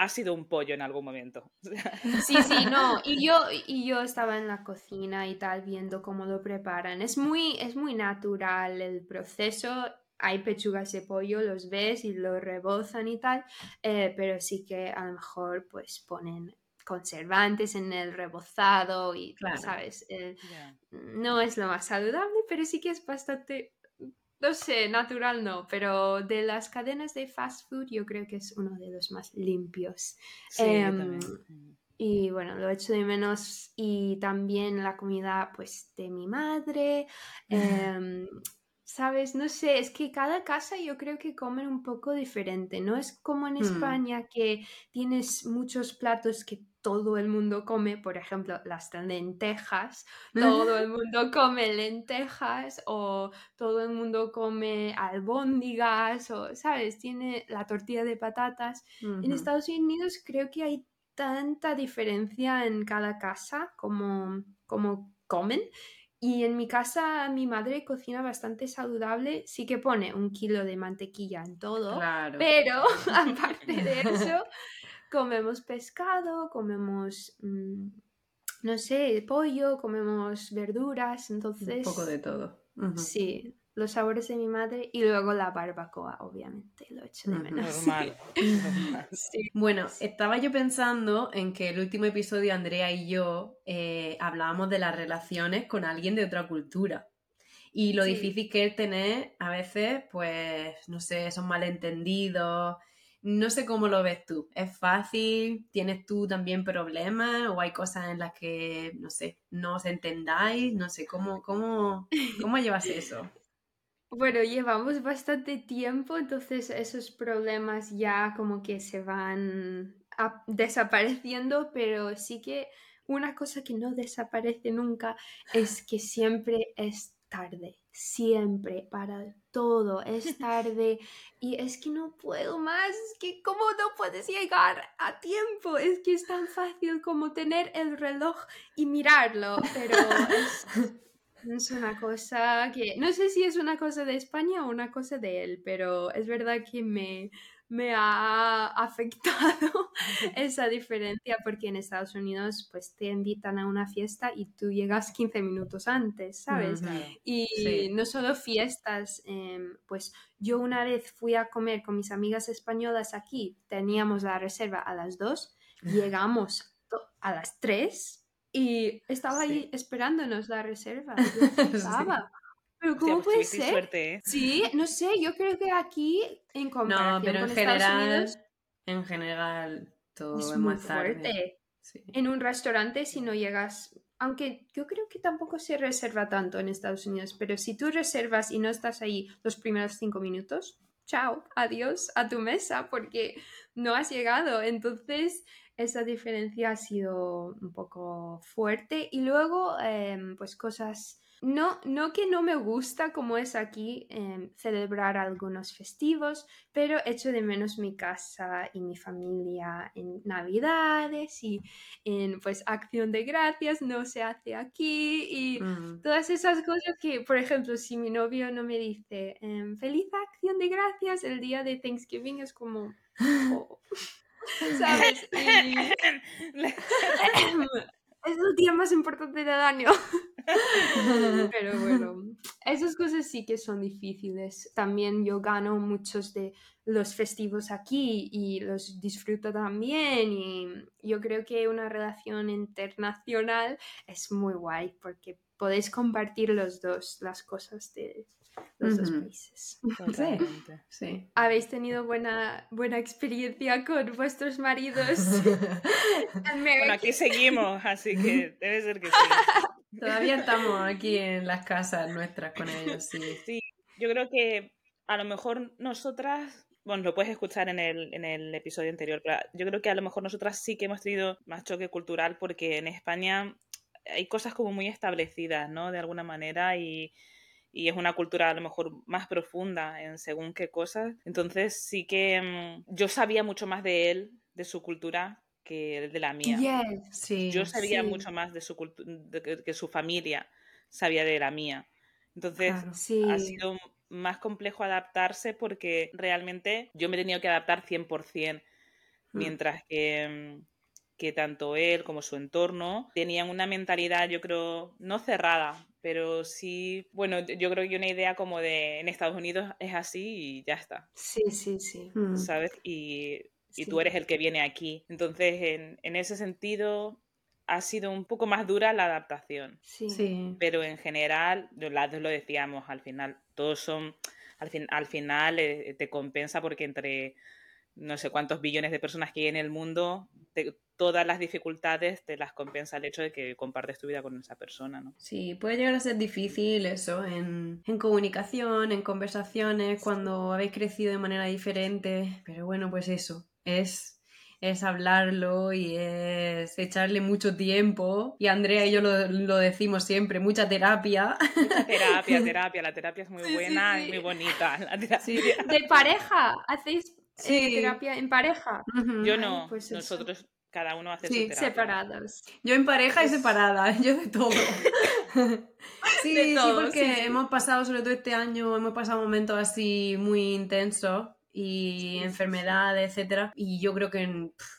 Ha sido un pollo en algún momento. Sí, sí, no. Y yo, y yo estaba en la cocina y tal, viendo cómo lo preparan. Es muy, es muy natural el proceso. Hay pechugas de pollo, los ves y lo rebozan y tal, eh, pero sí que a lo mejor pues ponen conservantes en el rebozado y, Claro. ¿sabes? Eh, no es lo más saludable, pero sí que es bastante, no sé, natural no, pero de las cadenas de fast food yo creo que es uno de los más limpios. Sí, Em. Y bueno, lo echo de menos y también la comida pues de mi madre. em, Sabes, no sé, es que cada casa yo creo que comen un poco diferente. No es como en Hmm. España que tienes muchos platos que todo el mundo come, por ejemplo, las lentejas. Todo el mundo come lentejas o todo el mundo come albóndigas o, ¿sabes? Tiene la tortilla de patatas. En. Estados Unidos creo que hay tanta diferencia en cada casa como, como comen. Y en mi casa mi madre cocina bastante saludable, sí que pone un kilo de mantequilla en todo, Claro. pero aparte de eso comemos pescado, comemos, mm, no sé, pollo, comemos verduras, Un entonces poco de todo. Sí, los sabores de mi madre y luego la barbacoa, obviamente, lo echo de menos. Normal. normal. Sí. Bueno, estaba yo pensando en que el último episodio Andrea y yo eh, hablábamos de las relaciones con alguien de otra cultura. Y lo Sí. difícil que es tener a veces, pues, no sé, esos malentendidos. No sé cómo lo ves tú. ¿Es fácil? ¿Tienes tú también problemas? ¿O hay cosas en las que, no sé, no os entendáis? No sé, ¿cómo, cómo, cómo llevas eso? Bueno, llevamos bastante tiempo, entonces esos problemas ya como que se van desapareciendo, pero sí que una cosa que no desaparece nunca es que siempre es tarde, siempre, para todo, es tarde. Y es que no puedo más, que cómo no puedes llegar a tiempo, es que es tan fácil como tener el reloj y mirarlo, pero es... Es una cosa que no sé si es una cosa de España o una cosa de él, pero es verdad que me, me ha afectado esa diferencia porque en Estados Unidos pues te invitan a una fiesta y tú llegas 15 minutos antes, ¿sabes? Y Sí. no solo fiestas, em, pues yo una vez fui a comer con mis amigas españolas aquí, teníamos la reserva a las 2, llegamos a las 3 y estaba ahí esperándonos la reserva. Yo. Pero ¿cómo pues puede ser? suerte, ¿eh? Sí, no sé, yo creo que aquí en No, comparación pero en con general, Unidos en general, todo es muy más tarde. fuerte. En un restaurante si no llegas, aunque yo creo que tampoco se reserva tanto en Estados Unidos, pero si tú reservas y no estás ahí los primeros cinco minutos, chao, adiós a tu mesa porque no has llegado. Entonces, esa diferencia ha sido un poco fuerte. Y luego, em, pues cosas... No, no que no me gusta como es aquí em, celebrar algunos festivos, pero echo de menos mi casa y mi familia en Navidades y en pues acción de gracias no se hace aquí y Mm. todas esas cosas que, por ejemplo, si mi novio no me dice em, feliz acción de gracias el día de Thanksgiving es como, "Oh", ¿sabes? Y es el día más importante del año. Pero bueno, esas cosas sí que son difíciles. También yo gano muchos de los festivos aquí y los disfruto también. Y yo creo que una relación internacional es muy guay porque podéis compartir los dos las cosas de los dos Ujú. países. Totalmente. Sí. ¿Habéis tenido buena, buena experiencia con vuestros maridos? Bueno, aquí seguimos, así que debe ser que sí. Todavía estamos aquí en las casas nuestras con ellos, sí. Sí, yo creo que a lo mejor nosotras, bueno, lo puedes escuchar en el, en el episodio anterior, pero yo creo que a lo mejor nosotras sí que hemos tenido más choque cultural porque en España hay cosas como muy establecidas, ¿no? De alguna manera y, y es una cultura a lo mejor más profunda en según qué cosas. Entonces sí que mm, yo sabía mucho más de él, de su cultura, que de la mía. Yes. Sí. Yo sabía Sí. mucho más de su cultu- de que, que su familia sabía de la mía. Entonces, Claro. Sí. ha sido más complejo adaptarse porque realmente yo me he tenido que adaptar 100%, Mm. mientras que, mm, que tanto él como su entorno tenían una mentalidad, yo creo, no cerrada, pero sí, bueno, yo creo que una idea como de en Estados Unidos es así y ya está, Sí, sí, sí. Mm. ¿sabes? Y, y Sí. tú eres el que viene aquí. Entonces, en, en ese sentido, ha sido un poco más dura la adaptación. Sí. Sí. Pero en general, lo- las dos lo decíamos, al final, todos son, al, fin, al final eh, te compensa porque entre no sé cuántos billones de personas que hay en el mundo, te- todas las dificultades te las compensa el hecho de que compartes tu vida con esa persona, ¿no? Sí, puede llegar a ser difícil eso en, en comunicación, en conversaciones, cuando habéis crecido de manera diferente, pero bueno, pues eso, es, es hablarlo y es echarle mucho tiempo. Y Andrea y yo lo, lo decimos siempre, mucha terapia. Mucha terapia, terapia, la terapia es muy Sí, sí, buena sí. y muy bonita. La terapia. Sí. ¿De pareja? ¿Hacéis eh, Sí. terapia en pareja? Yo Ay, no, pues eso. nosotros, cada uno hace Sí, su terapia. Separados. Yo en pareja y separada, yo de todo. sí, De sí, todo, porque sí, sí. hemos pasado, sobre todo este año, hemos pasado momentos así muy intensos y enfermedades, etcétera. Y yo creo que, pf,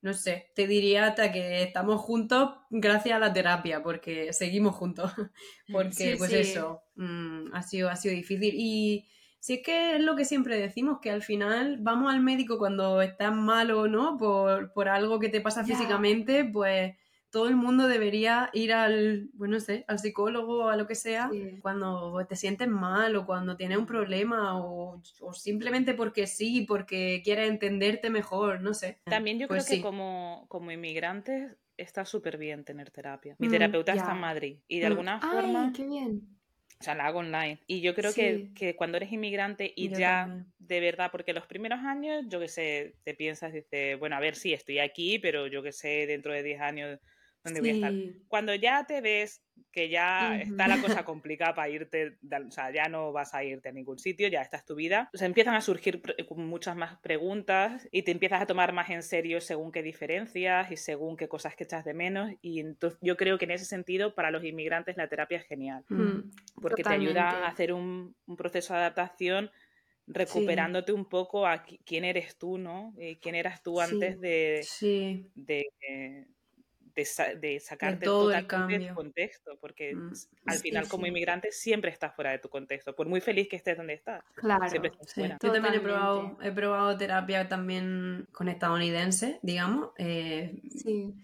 no sé, te diría hasta que estamos juntos gracias a la terapia, porque seguimos juntos. Porque, Sí, pues sí. eso, mm, ha sido, ha sido difícil. Y si es que es lo que siempre decimos, que al final vamos al médico cuando estás malo, ¿no? Por, por algo que te pasa físicamente, pues todo el mundo debería ir al, bueno, no sé, al psicólogo o a lo que sea Sí. cuando te sientes mal o cuando tienes un problema o, o simplemente porque sí, porque quieres entenderte mejor, no sé. También yo Pues creo que sí. como, como inmigrantes está súper bien tener terapia. Mi Mm, terapeuta está en Madrid y de Mm. alguna Ay, forma, qué bien. o sea, la hago online. Y yo creo que, Sí. que cuando eres inmigrante y Yo ya también. de verdad, porque los primeros años, yo qué sé, te piensas, dices, bueno, a ver, sí, estoy aquí, pero yo qué sé, dentro de 10 años, ¿dónde voy a estar? Sí. Cuando ya te ves que ya está la cosa complicada para irte, de- o sea, ya no vas a irte a ningún sitio, ya esta es tu vida, empiezan a surgir muchas más preguntas y te empiezas a tomar más en serio según qué diferencias y según qué cosas que echas de menos y entonces yo creo que en ese sentido para los inmigrantes la terapia es genial. Mm, porque te ayuda a hacer un, un proceso de adaptación recuperándote un poco a qui- quién eres tú, ¿no? Eh, quién eras tú Sí. antes de, Sí, de, eh, de, sa- de sacarte todo el totalmente de tu cambio. contexto, porque Mm, al sí, final como sí. inmigrante siempre estás fuera de tu contexto, por muy feliz que estés donde estás, Claro. siempre estás Sí, fuera. Yo también he probado, he probado terapia también con estadounidense, digamos, eh, Sí.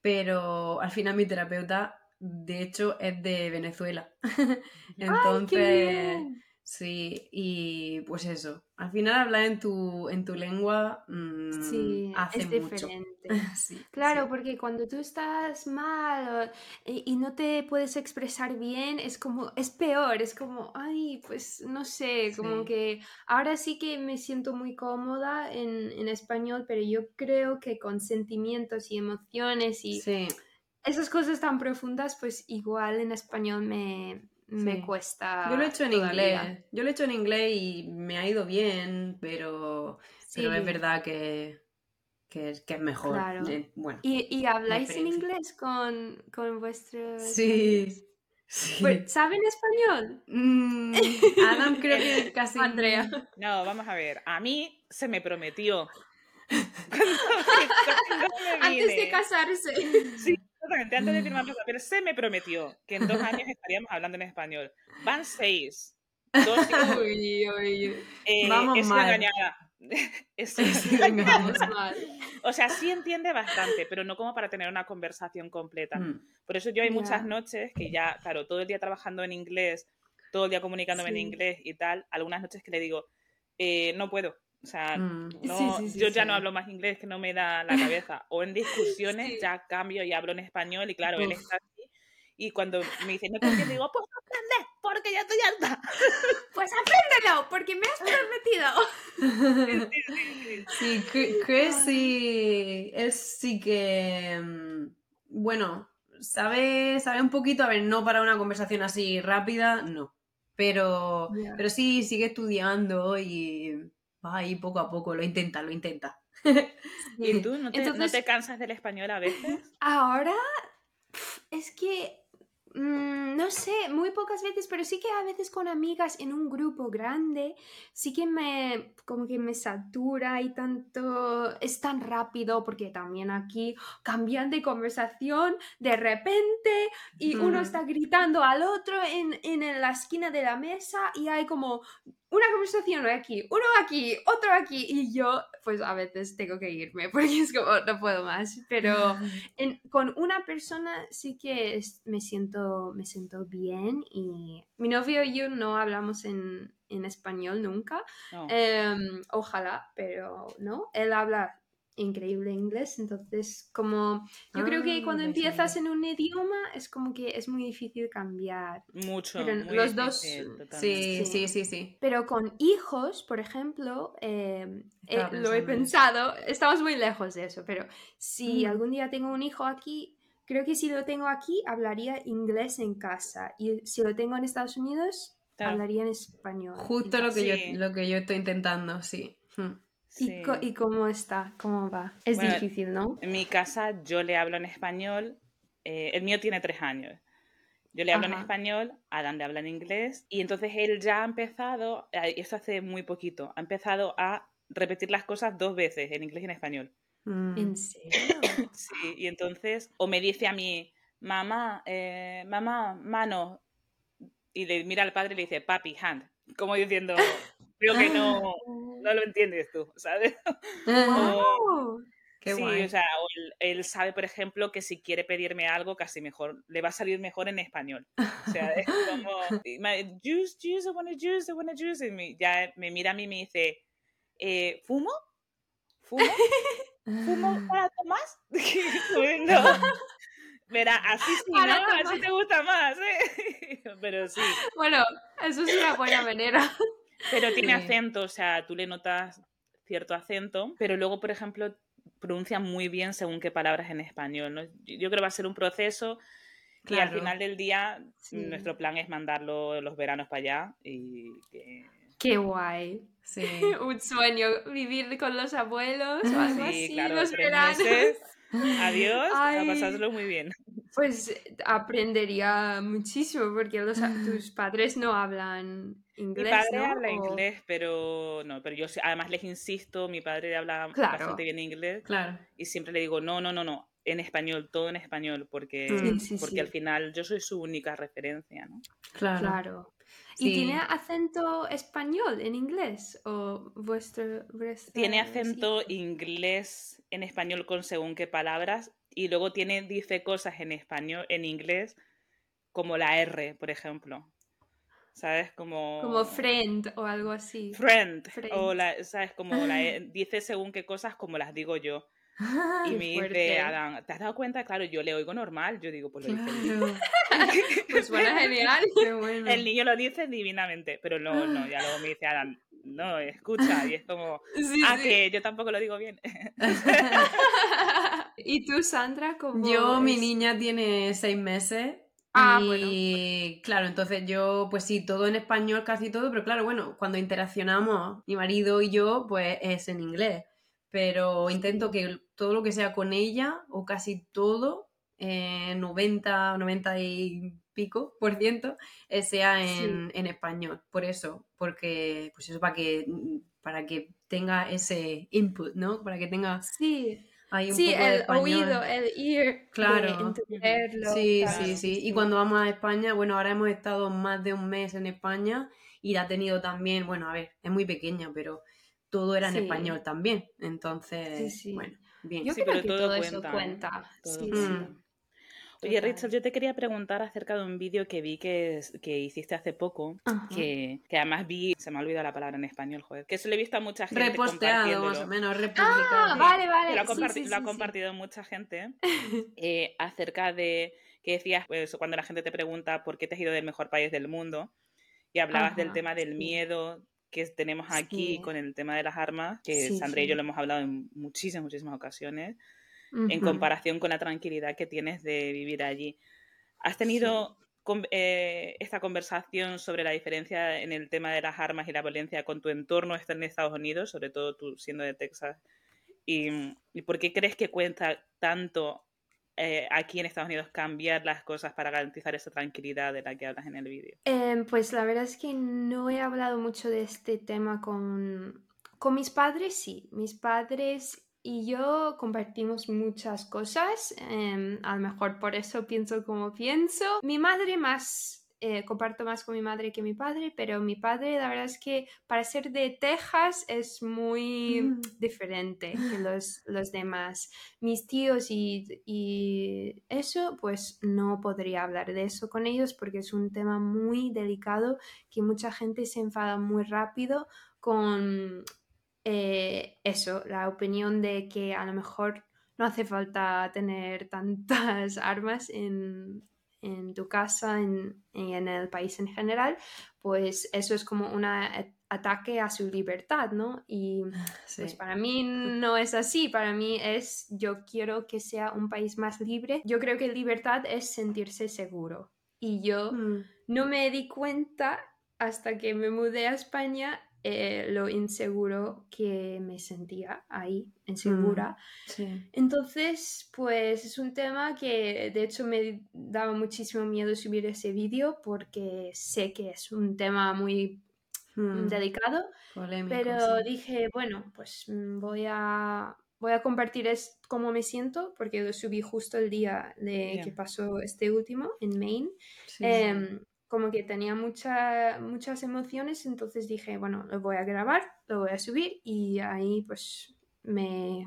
pero al final mi terapeuta, de hecho, es de Venezuela. ¡Ay, qué Entonces, bien! Sí, y pues eso, al final hablar en tu, en tu lengua mm, Sí, hace es mucho. diferente. Sí, Claro, sí. porque cuando tú estás mal o- y, y no te puedes expresar bien, es como, es peor, es como, ay, pues no sé, como que ahora sí que me siento muy cómoda en, en español, pero yo creo que con sentimientos y emociones y esas cosas tan profundas, pues igual en español me, me Sí. cuesta. yo lo he hecho en todavía. inglés, yo lo he hecho en inglés y me ha ido bien, pero, pero es verdad que, que, es- que es mejor. Claro. eh, Bueno, ¿Y, y habláis en inglés con, con vuestros sí, amigos? sí. Pues, ¿Saben español? Mm, Adam creo que casi... Andrea. No, vamos a ver, a mí se me prometió. Cuando, cuando me Antes de casarse. Sí, exactamente. Antes de firmar los papeles, se me prometió que en dos años estaríamos hablando en español. Van seis. Dos y- Uy, uy. eh, Vamos sido mal. engañada. Sido engañada. Mal. O sea, sí entiende bastante, pero no como para tener una conversación completa. Mm, Por eso yo hay muchas noches que ya, claro, todo el día trabajando en inglés, todo el día comunicándome en inglés y tal, algunas noches que le digo, eh, no puedo. O sea, mm. no, Sí, sí, sí, yo ya no hablo más inglés, que no me da la cabeza. O en discusiones Sí. ya cambio y hablo en español y claro, él Uf. está así. Y cuando me dice, no te digo, pues aprende, porque ya estoy harta. Pues apréndelo, porque me has prometido. Sí, Chris sí, él sí que, mm, bueno, sabe, sabe un poquito, a ver, no para una conversación así rápida, no, pero, Ya. pero sí sigue estudiando y va ahí poco a poco, lo intenta, lo intenta. ¿Y tú no te, no Entonces- te cansas del español a veces? Ahora, es que, mm, no sé, muy pocas veces, pero sí que a veces con amigas en un grupo grande, sí que me, como que me satura y tanto, es tan rápido, porque también aquí cambian de conversación de repente y uno está gritando al otro en, en la esquina de la mesa y hay como una conversación aquí, uno aquí, otro aquí y yo pues a veces tengo que irme porque es como no puedo más, pero en- con una persona sí que es- me siento me siento bien y mi novio y yo no hablamos en, en español nunca, No. Em, ojalá, pero no, él habla increíble inglés, entonces como yo creo que Ah, cuando empiezas en un idioma es como que es muy difícil cambiar. Mucho. pero muy los dos- difícil. Sí, Sí. sí, sí, sí. Pero con hijos, por ejemplo, eh, eh, lo he pensado, estamos muy lejos de eso, pero si Mm. algún día tengo un hijo aquí, creo que si lo tengo aquí, hablaría inglés en casa. Y si lo tengo en Estados Unidos, Claro. hablaría en español. Justo lo que, Sí. yo, lo que yo estoy intentando, sí. ¿Y, co- ¿Y cómo está? ¿Cómo va? Es Bueno, difícil, ¿no? En mi casa yo le hablo en español, eh, el mío tiene tres años. Yo le hablo en español, Adam le habla en inglés y entonces él ya ha empezado, eh, esto hace muy poquito, ha empezado a repetir las cosas dos veces, en inglés y en español. Mm. ¿En serio? Sí, y entonces, o me dice a mí, mamá, eh, mamá, mano, y le mira al padre y le dice, papi, hand, como diciendo, creo que no, no lo entiendes tú, ¿sabes? O, Wow. Qué sí, guay. o sea, o él, él sabe, por ejemplo, que si quiere pedirme algo, casi mejor, le va a salir mejor en español. O sea, es como, juice, juice, I want a juice, I want a juice. Y me- ya me mira a mí y me dice, eh, ¿fumo? ¿Fumo? ¿Fumo para Tomás? no. Verá, así sí, ¿no? Así te gusta más, ¿eh? Pero sí. Bueno, eso es una buena manera. Pero tiene acento, o sea, tú le notas cierto acento, pero luego, por ejemplo, pronuncia muy bien según qué palabras en español. ¿no? Yo creo que va a ser un proceso y al Claro. final del día Sí. nuestro plan es mandarlo los veranos para allá y que... Qué guay. Sí. Un sueño, vivir con los abuelos o algo Sí, así, claro, los veranos. meses. Adiós, a Ay. pasárselo muy bien. Pues aprendería muchísimo porque los, tus padres no hablan Mi inglés, padre ¿no? habla O- inglés, pero no, pero yo además les insisto, mi padre habla Claro. bastante bien inglés Claro. y siempre le digo, no, no, no, no, en español, todo en español, porque, Sí, sí, porque sí. al final yo soy su única referencia, ¿no? Claro. Claro. Sí. ¿Y tiene acento español en inglés? ¿O vuestro... Tiene sí? acento inglés en español con según qué palabras y luego tiene, dice cosas en español, en inglés, como la R, por ejemplo. ¿Sabes? Como... Como friend o algo así. friend. Friend. O la, ¿sabes? Como la E- dice según qué cosas como las digo yo. Y me dice. Adam, ¿te has dado cuenta? Claro, yo le oigo normal. Yo digo, pues lo dice. Claro. Pues suena genial. Qué bueno. El niño lo dice divinamente, pero no, no, ya luego me dice Adam, no, escucha, y es como, Sí, ah, sí. que yo tampoco lo digo bien. ¿Y tú, Sandra? ¿cómo Yo, mi niña tiene seis meses. Ah, y claro, entonces yo, pues sí, todo en español, casi todo, pero claro, bueno, cuando interaccionamos mi marido y yo, pues es en inglés. Pero intento que todo lo que sea con ella, o casi todo, eh, 90, 90 y pico por ciento, eh, sea en, en español. Por eso, porque, pues eso, para que, para que tenga ese input, ¿no? Para que tenga Sí, un sí, poco el oído, el ear, Claro. de entenderlo. Sí, claro, sí, sí. Y cuando vamos a España, bueno, ahora hemos estado más de un mes en España y la ha tenido también, bueno, a ver, es muy pequeña, pero todo era en Sí. español también. Entonces, Sí, sí. bueno, bien. Yo Sí, creo pero que todo todo, eso cuenta. Todo Sí, cuenta. sí. Oye. Rachel, yo te quería preguntar acerca de un vídeo que vi que, que hiciste hace poco, que, que además vi, se me ha olvidado la palabra en español, joder, que eso lo he visto a mucha gente Reposteado, más o menos, Ah, republicado. vale, vale. que lo ha, sí, comparti- sí, lo ha sí, sí. compartido mucha gente eh, acerca de que decías pues cuando la gente te pregunta por qué te has ido del mejor país del mundo y hablabas del Ajá, tema del sí. miedo que tenemos aquí Sí. con el tema de las armas, que Sí, Sandra y sí. yo lo hemos hablado en muchísimas, muchísimas ocasiones, en comparación con la tranquilidad que tienes de vivir allí. ¿Has tenido con- eh, esta conversación sobre la diferencia en el tema de las armas y la violencia con tu entorno está en Estados Unidos, sobre todo tú siendo de Texas? ¿Y, y por qué crees que cuenta tanto eh, aquí en Estados Unidos cambiar las cosas para garantizar esa tranquilidad de la que hablas en el vídeo? Em, pues la verdad es que no he hablado mucho de este tema con, con mis padres, sí. Mis padres y yo compartimos muchas cosas. em, a lo mejor por eso pienso como pienso. Mi madre más, eh, comparto más con mi madre que mi padre, pero mi padre la verdad es que para ser de Texas es muy Mm. diferente que los, los demás. Mis tíos y, y eso, pues no podría hablar de eso con ellos porque es un tema muy delicado que mucha gente se enfada muy rápido con eh, eso, la opinión de que a lo mejor no hace falta tener tantas armas en, en tu casa en- y en el país en general, pues eso es como un ataque a su libertad, ¿no? Y Sí. pues para mí no es así, para mí es yo quiero que sea un país más libre. Yo creo que libertad es sentirse seguro. Y yo Mm, no me di cuenta hasta que me mudé a España eh, lo inseguro que me sentía ahí, insegura. sí. Entonces, pues es un tema que de hecho me daba muchísimo miedo subir ese vídeo porque sé que es un tema muy Mm, delicado. polémico, Pero sí. dije, bueno, pues mm, voy a, voy a compartir es cómo me siento, porque lo subí justo el día de que pasó este último en Maine. Sí, sí. Como que tenía mucha- muchas emociones, entonces dije, bueno, lo voy a grabar, lo voy a subir y ahí pues me,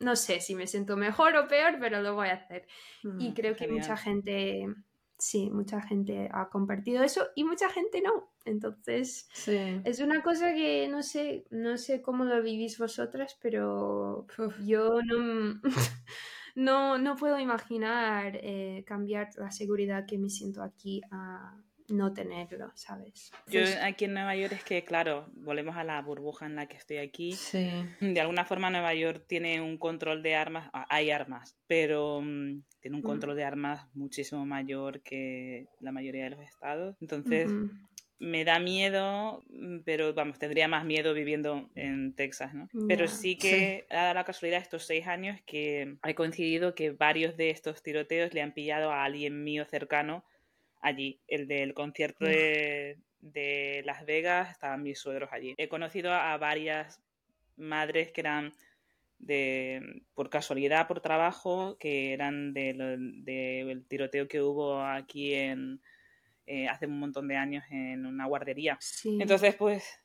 no sé si me siento mejor o peor, pero lo voy a hacer. y Mm, creo que mucha gente, sí, mucha gente ha compartido eso y mucha gente no. Entonces, Sí. es una cosa que no sé, no sé cómo lo vivís vosotras, pero yo no, no, no puedo imaginar eh, cambiar la seguridad que me siento aquí a no tenerlo, ¿sabes? Yo aquí en Nueva York es que, claro, volvemos a la burbuja en la que estoy aquí. Sí. De alguna forma Nueva York tiene un control de armas, ah, hay armas, pero mm, tiene un control de armas muchísimo mayor que la mayoría de los estados. Entonces me da miedo, mm, pero vamos, tendría más miedo viviendo en Texas, ¿no? Pero sí que ha dado la casualidad estos seis años que he coincidido que varios de estos tiroteos le han pillado a alguien mío cercano allí. El del concierto Uf. de, de Las Vegas, estaban mis suegros allí. He conocido a varias madres que eran de por casualidad, por trabajo, que eran del del tiroteo que hubo aquí en eh, hace un montón de años en una guardería. sí. Entonces, pues,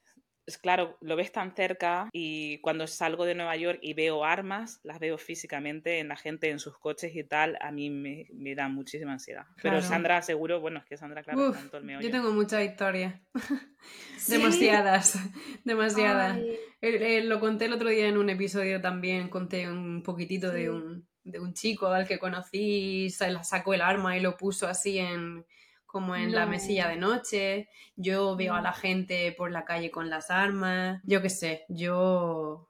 es claro, lo ves tan cerca y cuando salgo de Nueva York y veo armas, las veo físicamente en la gente, en sus coches y tal, a mí me, me da muchísima ansiedad. Pero. Sandra, seguro, bueno, es que Sandra, claro, Uf, todo el meollo. yo tengo muchas historias. Sí. Demasiadas. Demasiadas. Eh, eh, lo conté el otro día en un episodio también, conté un poquitito Sí. de, un, de un chico al que conocí, se la sacó el arma y lo puso así en como en la mesilla de noche. Yo veo a la gente por la calle con las armas. Yo qué sé, yo...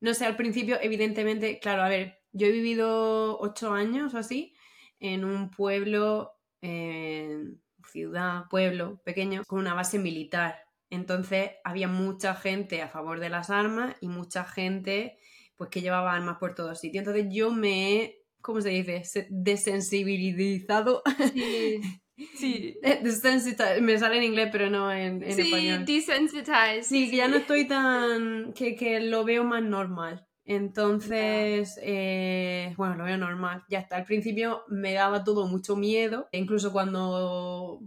No sé, al principio, evidentemente, claro, a ver, yo he vivido ocho años o así en un pueblo, en ciudad, pueblo pequeño, con una base militar. Entonces había mucha gente a favor de las armas y mucha gente pues que llevaba armas por todos sitios. Entonces yo me he, ¿cómo se dice? Se- Desensibilizado. sí, sí. Desensitize- me sale en inglés pero no en, en Sí, español. desensitized. Sí, que ya no estoy tan... que, que lo veo más normal. Entonces, eh, bueno, lo veo normal. Ya está. Al principio me daba todo mucho miedo. E incluso cuando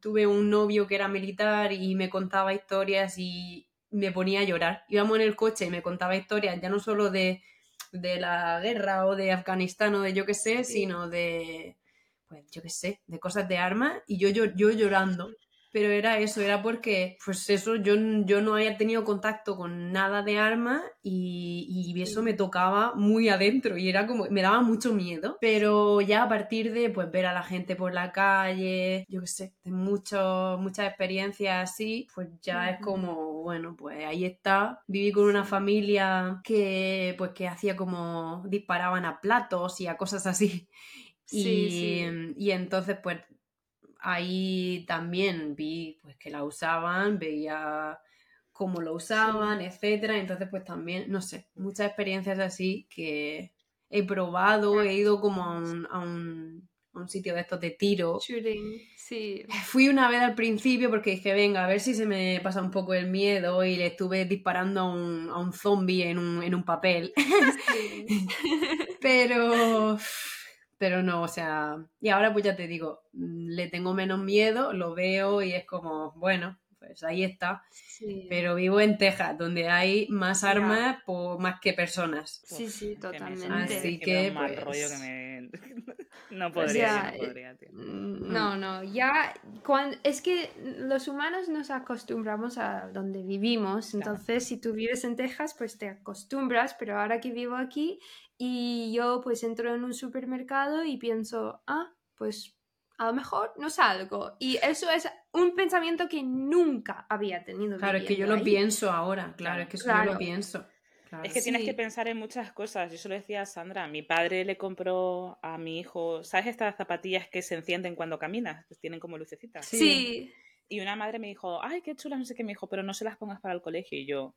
tuve un novio que era militar y me contaba historias y me ponía a llorar. Íbamos en el coche y me contaba historias ya no solo de, de la guerra o de Afganistán o de yo qué sé, Sí. sino de, pues yo qué sé, de cosas de armas y yo, yo, yo llorando. Pero era eso, era porque, pues eso, yo, yo no había tenido contacto con nada de armas y, y eso me tocaba muy adentro y era como, me daba mucho miedo. Pero ya a partir de, pues, ver a la gente por la calle, yo qué sé, de mucho, muchas experiencias así, pues ya es como, bueno, pues ahí está. Viví con una familia que, pues, que hacía como, disparaban a platos y a cosas así. Y, Sí, sí. y entonces, pues, ahí también vi pues que la usaban, veía cómo lo usaban, etcétera. Entonces, pues también, no sé, muchas experiencias así que he probado, he ido como a un, a un, a un sitio de estos de tiro. Shooting, sí. Fui una vez al principio porque dije, venga, a ver si se me pasa un poco el miedo y le estuve disparando a un, a un zombie en un, en un papel. sí. Pero, pero no, o sea, y ahora pues ya te digo, mm, le tengo menos miedo, lo veo y es como, bueno, pues ahí está. Sí. Pero vivo en Texas, donde hay más armas por, más que personas. Sí, sí, es que me- totalmente. Así que pues, rollo que me... no podría, ya, yo no podría, tío. Mm, No, no, ya cuando, es que los humanos nos acostumbramos a donde vivimos, Claro. entonces si tú vives en Texas pues te acostumbras, pero ahora que vivo aquí y yo pues entro en un supermercado y pienso, ah, pues a lo mejor no salgo y eso es un pensamiento que nunca había tenido. Claro, es que yo lo ahí. pienso ahora, claro, es que eso yo lo pienso. claro. Es que tienes que pensar en muchas cosas. Yo se lo decía a Sandra. Mi padre le compró a mi hijo, ¿sabes estas zapatillas que se encienden cuando caminas? Que tienen como lucecitas. Sí. Sí, Y una madre me dijo, ay, qué chulas, no sé qué, me dijo, pero no se las pongas para el colegio. Y yo, "No,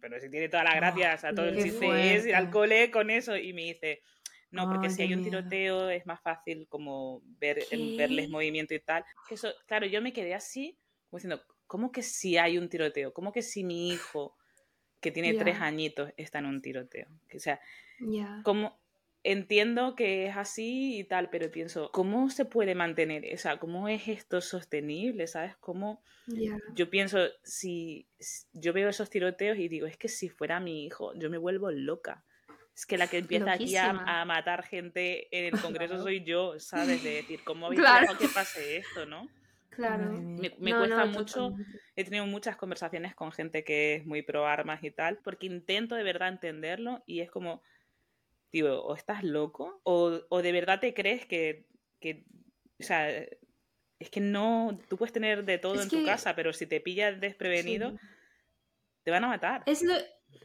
pero si tiene todas las Oh, gracias, a todo el chiste es ir al cole con eso. Y me dice, no, porque si hay un tiroteo es más fácil como ver, ¿Qué? verles movimiento y tal. Eso, claro, yo me quedé así, como diciendo, ¿cómo que si hay un tiroteo? ¿Cómo que si mi hijo, que tiene tres añitos, está en un tiroteo? O sea, ya. como entiendo que es así y tal, pero pienso, ¿cómo se puede mantener? O sea, ¿cómo es esto sostenible? ¿Sabes? ¿Cómo? Ya. Yo pienso, si yo veo esos tiroteos y digo, es que si fuera mi hijo, yo me vuelvo loca. Es que la que empieza aquí a, Loquísima. a matar gente en el Congreso Claro. soy yo, ¿sabes? De decir, ¿cómo habéis Claro. dejado que pase esto, no? Claro. Me, me No, cuesta no, mucho, totalmente. he tenido muchas conversaciones con gente que es muy pro armas y tal, porque intento de verdad entenderlo y es como, tío, o estás loco o, o de verdad te crees que, que, o sea, es que no, tú puedes tener de todo Es en tu casa, pero si te pillas desprevenido, Sí. te van a matar. Es lo,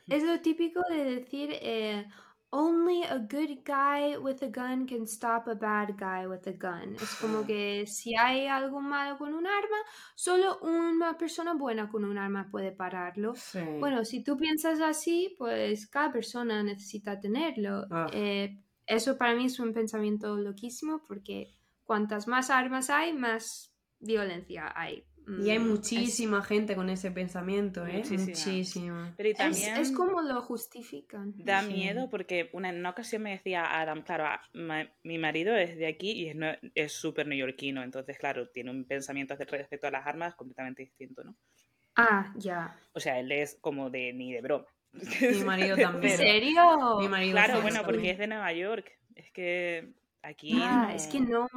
es lo típico de decir, eh, only a good guy with a gun can stop a bad guy with a gun. Es como que si hay algo malo con un arma, solo una persona buena con un arma puede pararlo. Sí. Bueno, si tú piensas así, pues cada persona necesita tenerlo. Ah. Eh, eso para mí es un pensamiento loquísimo porque cuantas más armas hay, más violencia hay. Y hay Mm, es- muchísima gente con ese pensamiento, ¿eh? Muchísima. Muchísima. Pero y también es como lo justifican. da Sí. miedo porque una, en una ocasión me decía Adam, claro, a- ma- mi marido es de aquí y es súper neoyorquino, entonces, claro, tiene un pensamiento respecto a las armas completamente distinto, ¿no? Ah, ya. O sea, él es como de ni de broma. Mi marido ¿En también. serio? Mi marido Claro, bueno, porque es de Nueva York. Es que aquí. Ah, no- es que no.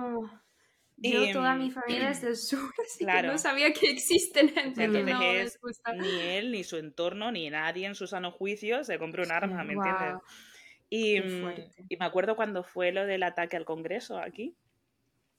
Yo, toda mm, mi familia es del sur, así que no sabía que existen gente que Entonces no es les gusta. Ni él, ni su entorno, ni nadie en su sano juicio se compra un arma, ¿me entiendes? Y, mm, y me acuerdo cuando fue lo del ataque al Congreso aquí,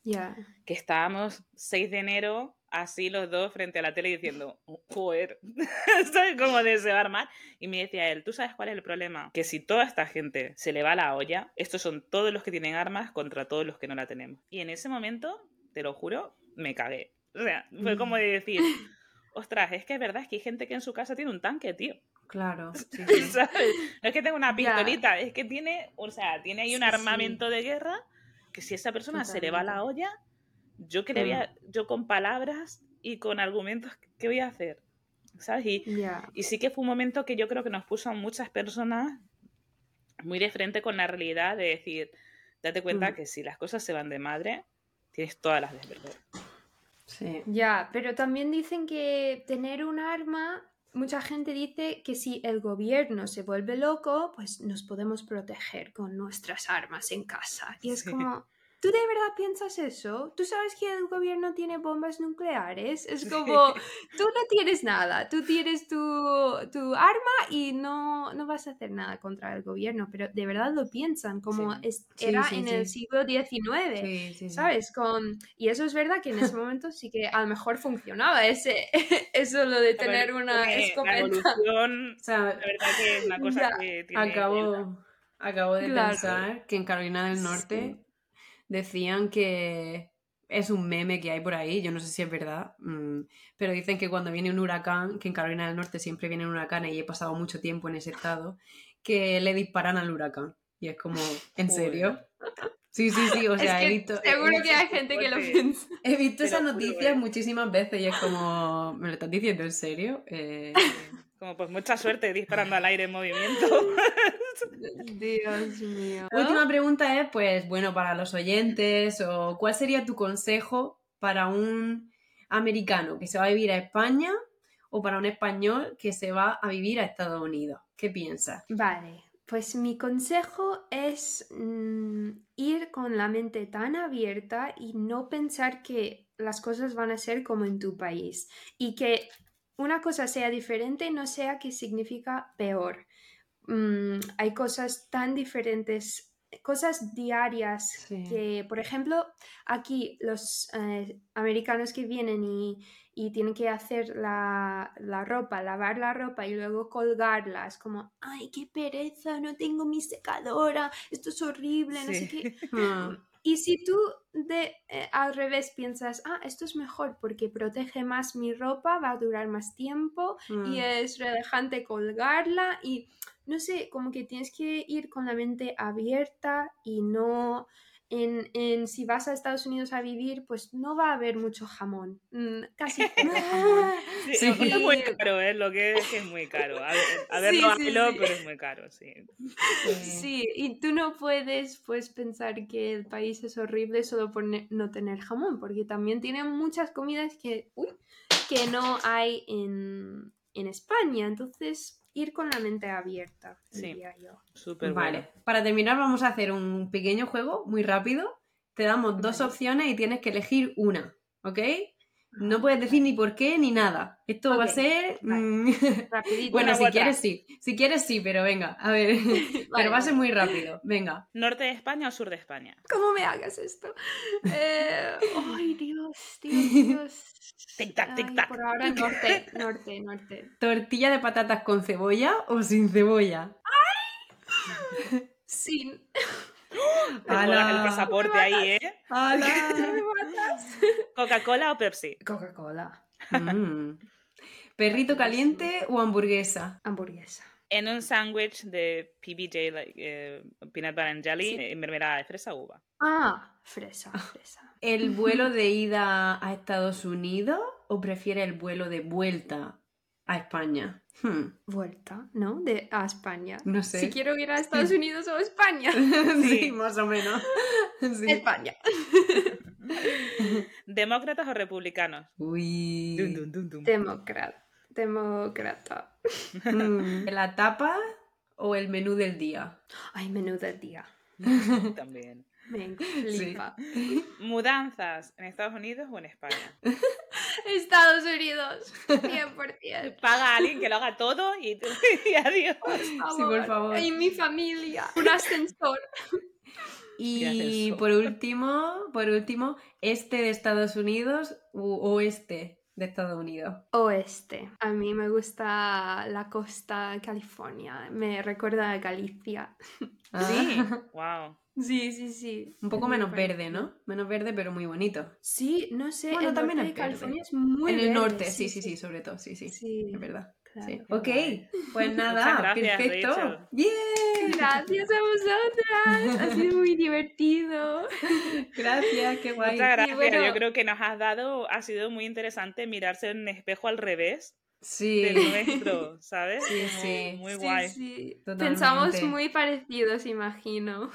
ya. que estábamos 6 de enero así los dos frente a la tele diciendo, joder, ¿sabes cómo de se va a armar? Y me decía él, ¿tú sabes cuál es el problema? Que si toda esta gente se le va la olla, estos son todos los que tienen armas contra todos los que no la tenemos. Y en ese momento, te lo juro, me cagué. O sea, fue como de decir, ostras, es que es verdad, es que hay gente que en su casa tiene un tanque, tío. Claro. sí, sí. ¿Sabes? No es que tenga una pistolita, es que tiene, o sea, tiene ahí un Sí, armamento de guerra que si a esa persona se le va la olla, yo que le voy a- yo con palabras y con argumentos, ¿qué voy a hacer? ¿Sabes? Y, y sí que fue un momento que yo creo que nos puso a muchas personas muy de frente con la realidad de decir, date cuenta Mm. que si las cosas se van de madre, tienes todas las de perder. Sí. Ya, pero también dicen que tener un arma, mucha gente dice que si el gobierno se vuelve loco, pues nos podemos proteger con nuestras armas en casa. Y es Sí. como, ¿tú de verdad piensas eso? ¿Tú sabes que el gobierno tiene bombas nucleares? Es como, tú no tienes nada, tú tienes tu, tu arma y no, no vas a hacer nada contra el gobierno, pero de verdad lo piensan, como Sí. es- era sí, en el siglo XIX. Sí, sí, sí. ¿Sabes? Con... Y eso es verdad que en ese momento sí que a lo mejor funcionaba ese, eso lo de tener una Porque La escopeta. evolución, O sea, la verdad que es una cosa Ya. que tiene... acabo, acabo de Claro. pensar que en Carolina del Norte decían que es un meme que hay por ahí, yo no sé si es verdad, mm, pero dicen que cuando viene un huracán, que en Carolina del Norte siempre viene un huracán y he pasado mucho tiempo en ese estado, que le disparan al huracán. Y es como, ¿en serio? Sí, sí, sí, o Es sea, que he visto... seguro he- que hay gente que lo piensa. He visto esas noticias eh. muchísimas veces y es como, ¿me lo estás diciendo en serio? Eh, Como pues mucha suerte disparando al aire en movimiento. Dios mío. Última pregunta es, pues, bueno, para los oyentes, o ¿cuál sería tu consejo para un americano que se va a vivir a España o para un español que se va a vivir a Estados Unidos? ¿Qué piensas? Vale, pues mi consejo es mm, ir con la mente tan abierta y no pensar que las cosas van a ser como en tu país y que una cosa sea diferente no sea que significa peor. Mm, hay cosas tan diferentes, cosas diarias Sí. que, por ejemplo, aquí los eh, americanos que vienen y, y tienen que hacer la, la ropa, lavar la ropa y luego colgarla, es como, ay, qué pereza, no tengo mi secadora, esto es horrible, no sé qué. Y si tú de, eh, al revés piensas, ah, esto es mejor porque protege más mi ropa, va a durar más tiempo y ah. es relajante colgarla y no sé, como que tienes que ir con la mente abierta y no en, en si vas a Estados Unidos a vivir, pues no va a haber mucho jamón, Mm, casi jamón. Sí, Sí. es muy caro, ¿eh? Lo que es que es muy caro. A ver, a ver, Sí, no sí, hazlo, sí. pero es muy caro, sí. Sí, y tú no puedes pues pensar que el país es horrible solo por no tener jamón, porque también tienen muchas comidas que, uy, que no hay en, en España. Entonces, ir con la mente abierta, Sí. diría yo. Súper Vale, bueno. para terminar vamos a hacer un pequeño juego muy rápido. Te damos dos opciones y tienes que elegir una, ¿ok? No puedes decir ni por qué ni nada. Esto va a ser... vale. mm, Rapidito. bueno, si quieres sí. Si quieres sí, pero venga, a ver. Vale, pero va a ser muy rápido. Venga. ¿Norte de España o sur de España? ¿Cómo me hagas esto? Eh, ay, Dios, Dios, Dios. Tic-tac, Ay, tic-tac. Por ahora norte, norte, norte. ¿Tortilla de patatas con cebolla o sin cebolla? Sin. Te colas el pasaporte ahí, ¿eh? ¿Coca-Cola o Pepsi? Coca-Cola. Mm. ¿Perrito caliente o hamburguesa? Hamburguesa. En un sándwich de PBJ, like, eh, peanut butter and jelly, Sí. eh, mermelada de fresa o uva. Ah, fresa, fresa. ¿El vuelo de ida a Estados Unidos o prefiere el vuelo de vuelta a España? Hmm, Vuelta, ¿no? De, a España. no sé. Si quiero ir a Estados Unidos o a España. sí, Sí. más o menos. Sí. España. ¿Demócratas o republicanos? Uy. Dun, dun, dun, dun. Demócrata. Demócrata. Mm, ¿La tapa o el menú del día? Ay, menú del día. También. Me flipa. ¿Mudanzas en Estados Unidos o en España? Estados Unidos. 100%. Paga a alguien que lo haga todo y, y adiós. Sí, por favor. Y mi familia. Un ascensor. Y por último, por último, este de Estados Unidos u oeste de Estados Unidos. Oeste. A mí me gusta la costa de California. Me recuerda a Galicia. Ah, Sí, wow. Sí, sí, sí. Un poco menos verde, ¿no? Menos verde, pero muy bonito. Sí, no sé. Bueno, el también norte es de verde. California es muy en el verde, norte, sí, sí, sí, sobre todo, sí, sí. Sí, Es verdad. claro. Sí. Ok, guay. pues nada, gracias, perfecto. ¡Bien! Gracias a vosotras. Ha sido muy divertido. Gracias, qué guay. Muchas gracias. bueno- Yo creo que nos has dado, ha sido muy interesante mirarse en un espejo al revés Sí, del nuestro, ¿sabes? Sí, Como sí. Muy Sí, guay. sí. Totalmente. Pensamos muy parecidos, imagino.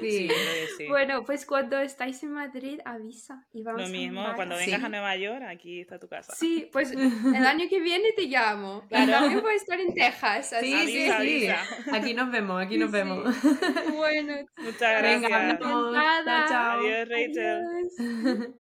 sí. sí. Bueno, pues cuando estáis en Madrid, avisa. Y vamos Lo a mismo, un cuando vengas Sí. a Nueva York, aquí está tu casa. Sí, pues el año que viene te llamo. Claro. También voy a estar en Texas. así Sí, sí, que- Avisa, sí. avisa. Aquí nos vemos, aquí nos Sí, sí. vemos. Bueno, Muchas Venga, gracias. Chao, chao. Adiós, Rachel. adiós.